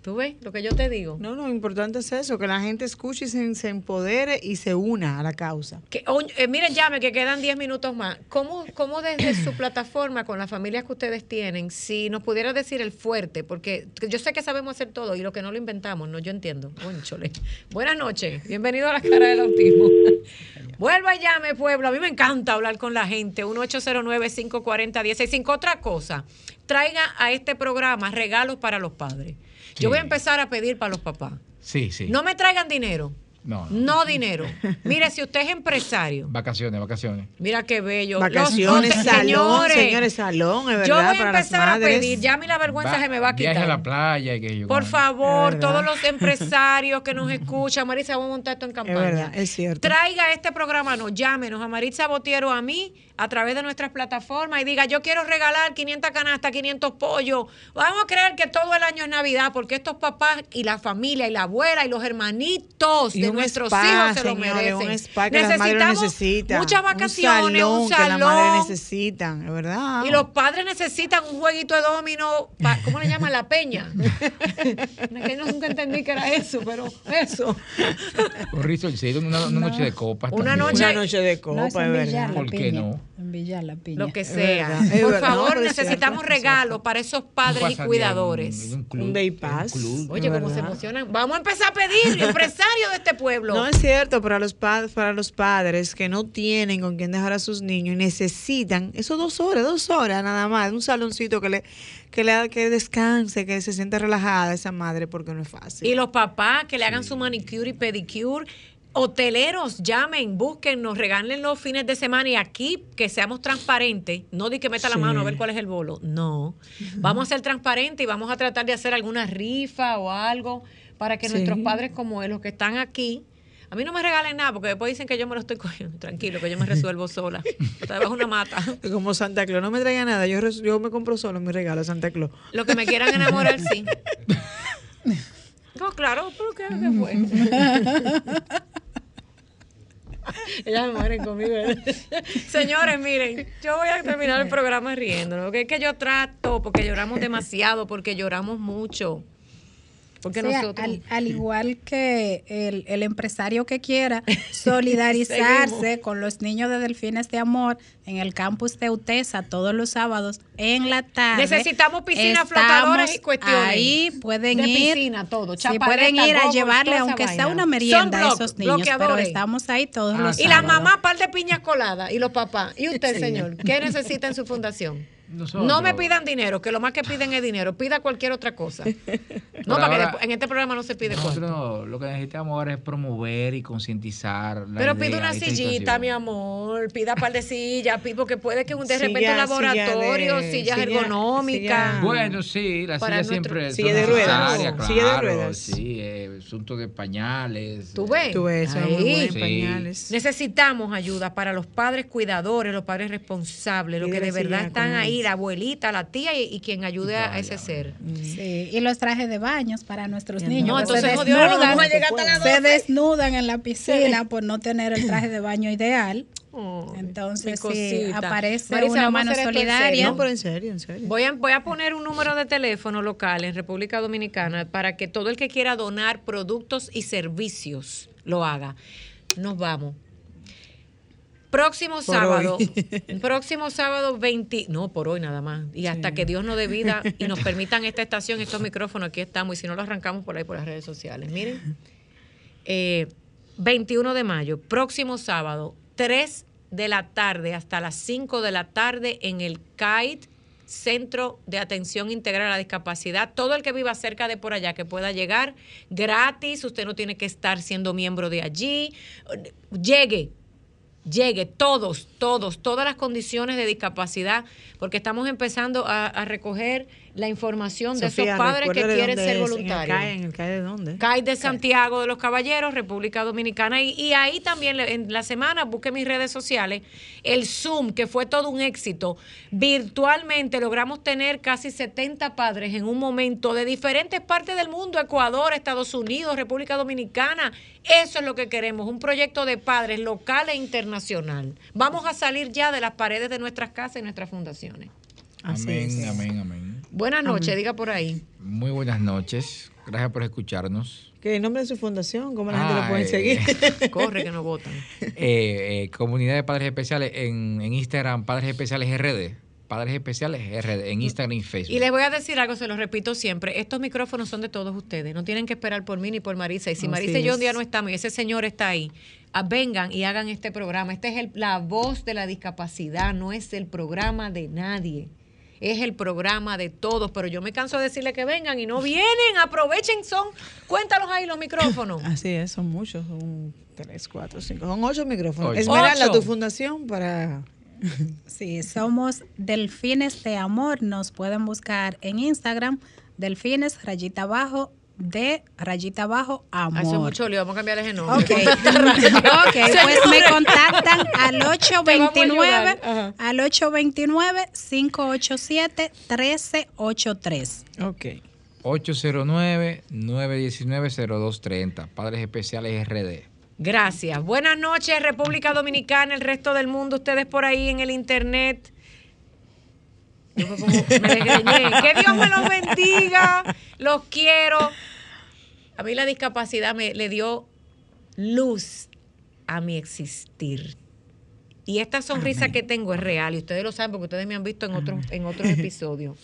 ¿Tú ves lo que yo te digo? No, lo importante es eso, que la gente escuche y se, se empodere y se una a la causa. Que, eh, miren, llame, que quedan 10 minutos más. ¿Cómo, ¿Cómo desde su plataforma, con las familias que ustedes tienen, si nos pudiera decir el fuerte? Porque yo sé que sabemos hacer todo y lo que no lo inventamos, no, yo entiendo. Conchole. Buenas noches, bienvenido a la cara del autismo. Vuelva y llame, pueblo. A mí me encanta hablar con la gente. 1-809-540-165. Otra cosa, traiga a este programa regalos para los padres. Yo voy a empezar a pedir para los papás. Sí, sí. No me traigan dinero. No, no. No dinero. Mire, si usted es empresario, Vacaciones, vacaciones. Mira qué bello. Vacaciones, Los- salón, señores, señores, salón, es Yo verdad, voy a para empezar a pedir, ya a mí la vergüenza Va- se me va a Viaje a quitar. la playa y que yo. Por favor, Es todos los empresarios que nos escuchan, Marisa, vamos a montar esto en campaña. verdad, es cierto. Traiga este programa, no, llámenos a Maritza Botiero, a mí, a través de nuestras plataformas y diga, yo quiero regalar 500 canastas, 500 pollos. Vamos a creer que todo el año es Navidad, porque estos papás y la familia y la abuela y los hermanitos Y de nuestros spa, hijos se lo señores, merecen. un spa que Necesitamos muchas vacaciones, un un salón, salón. que las madres necesitan, es verdad. Y los padres necesitan un jueguito de domino, pa- ¿cómo le llaman? La peña. Que yo nunca entendí que era eso, pero eso. Una, una noche de copas. Una noche- Una noche de copa, No, es verdad. La ¿Por qué no? En Villar, la piña. Lo que sea. Por favor, No, pero es necesitamos regalos para esos padres y cuidadores. un- un club, Un day un pass. club. Oye, cómo se emocionan. Vamos a empezar a pedir, empresarios de este pueblo. No es cierto para los padres, para los padres que no tienen con quién dejar a sus niños y necesitan eso dos horas, dos horas nada más, un saloncito que le que le que descanse, que se sienta relajada esa madre porque no es fácil. Y los papás que le hagan su manicure y pedicure. Hoteleros, llamen, búsquennos, regalen los fines de semana y aquí que seamos transparentes, no di que meta la mano a ver cuál es el bolo, no. Vamos a ser transparentes y vamos a tratar de hacer alguna rifa o algo para que Sí. nuestros padres como él, los que están aquí, a mí no me regalen nada porque después dicen que yo me lo estoy cogiendo, tranquilo, que yo me resuelvo sola. Está debajo de una mata. Como Santa Claus no me traiga nada, yo, yo me compro solo mi regalo Santa Claus. Lo que me quieran enamorar, sí. No, claro, pero ¿qué, qué fue? Ellas me mueren conmigo. Señores, miren, yo voy a terminar el programa riéndonos, porque es que yo trato, porque lloramos demasiado, porque lloramos mucho. Porque O sea, nosotros... al, al igual que el, el empresario que quiera solidarizarse con los niños de Delfines de Amor en el campus de UTESA todos los sábados en la tarde. Necesitamos piscinas flotadoras y cuestiones. Ahí pueden De ir. piscina, todo, sí, pueden ir a llevarle, aunque sea vaina. una merienda a esos niños. Pero bloqueadores. estamos ahí todos los Y la sábados. mamá, par de piñas coladas y los papás. ¿Y usted, Sí. señor? ¿Qué necesita en su fundación? Nosotros. No me pidan dinero, que lo más que piden es dinero. Pida cualquier otra cosa. No, para que ahora- después- en este programa no se pide. Nosotros lo que necesitamos ahora es promover y concientizar. la Pero pide una sillita, situación. mi amor, pida par de sillas, porque puede que un- de Silla- repente un silla laboratorio, de- sillas silla- ergonómicas. silla- Bueno, sí, sillas nuestro- siempre Silla de ruedas. Silla de ruedas. Sí, eh, asuntos de pañales. ¿Tú ves? Tú ves, Ahí. muy buenos Sí. pañales. Necesitamos ayuda para los padres cuidadores, los padres responsables, los que de verdad silla están ahí, la abuelita, la tía y, y quien ayude a ese ser. Sí, y los trajes de baños para nuestros No, niños. que entonces, se, no desnudan, vamos a llegar hasta las se 12. desnudan en la piscina por no tener el traje de baño ideal. Oh, Entonces, sí, aparece Marisa, una mano solidaria. serio. No, pero en serio, en serio. Voy a, voy a poner un número de teléfono local en República Dominicana para que todo el que quiera donar productos y servicios lo haga. Nos vamos. Próximo Por sábado, hoy. próximo sábado 20, no por hoy nada más, y hasta que Dios nos dé vida y nos permitan esta estación, estos micrófonos, aquí estamos, y si no lo arrancamos por ahí por las redes sociales. Miren, eh, 21 de mayo, próximo sábado, 3 de la tarde hasta las 5 de la tarde en el CAIT, Centro de Atención Integral a la Discapacidad. Todo el que viva cerca de por allá que pueda llegar gratis, usted no tiene que estar siendo miembro de allí. Llegue, llegue, todos, todos, todas las condiciones de discapacidad, porque estamos empezando a, recoger la información de Sofía, esos padres que quieren ser voluntarios. En el CAE, en el CAE de dónde? CAI de Santiago de los Caballeros, República Dominicana. Y, y ahí también en la semana busqué mis redes sociales, el Zoom, que fue todo un éxito. Virtualmente logramos tener casi 70 padres en un momento de diferentes partes del mundo, Ecuador, Estados Unidos, República Dominicana. Eso es lo que queremos, un proyecto de padres local e internacional. Vamos a salir ya de las paredes de nuestras casas y nuestras fundaciones. Así Amén, es. amén, amén. Buenas noches, diga por ahí. Muy buenas noches. Gracias por escucharnos. ¿Qué el nombre de su fundación? ¿Cómo la gente lo puede seguir? Corre que no votan. Eh, eh, comunidad de Padres Especiales en, en Instagram, Padres Especiales RD. Padres Especiales RD en Instagram y Facebook. Y les voy a decir algo, se lo repito siempre, estos micrófonos son de todos ustedes, no tienen que esperar por mí ni por Marisa. Y si Así Marisa y yo un día no estamos y ese señor está ahí, ah, vengan y hagan este programa. Esta es el- la voz de la discapacidad, no es el programa de nadie. Es el programa de todos, pero yo me canso de decirle que vengan y no vienen, aprovechen, son, cuéntalos ahí los micrófonos. Así es, son muchos, son tres, cuatro, cinco, son ocho micrófonos. Ocho. Esmeralda, Ocho. tu fundación para... Sí, somos Delfines de Amor. Nos pueden buscar en Instagram, Delfines, rayita abajo, de rayita abajo, amor. Hace mucho lío, vamos a cambiar ese nombre. Ok, ok, pues me contactan al Te vamos a 829, ayudar. Ajá. al 829-587-1383. Ok. 809-919-0230. Padres Especiales RD. Gracias. Buenas noches, República Dominicana, el resto del mundo, ustedes por ahí en el internet. Yo como- me desgreñé. Que Dios me los bendiga. Los quiero. A mí la discapacidad me le dio luz a mi existir. Y esta sonrisa que tengo es real y ustedes lo saben porque ustedes me han visto en otros, en otros episodios.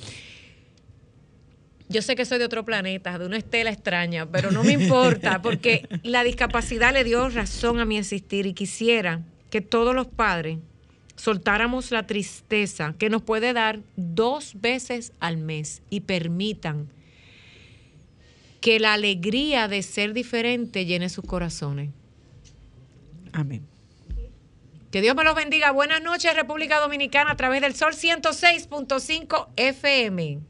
Yo sé que soy de otro planeta, de una estela extraña, pero no me importa porque la discapacidad le dio razón a mi existir y quisiera que todos los padres soltáramos la tristeza que nos puede dar dos veces al mes y permitan que la alegría de ser diferente llene sus corazones. Amén. Que Dios me los bendiga. Buenas noches, República Dominicana, a través del Sol 106.5 FM.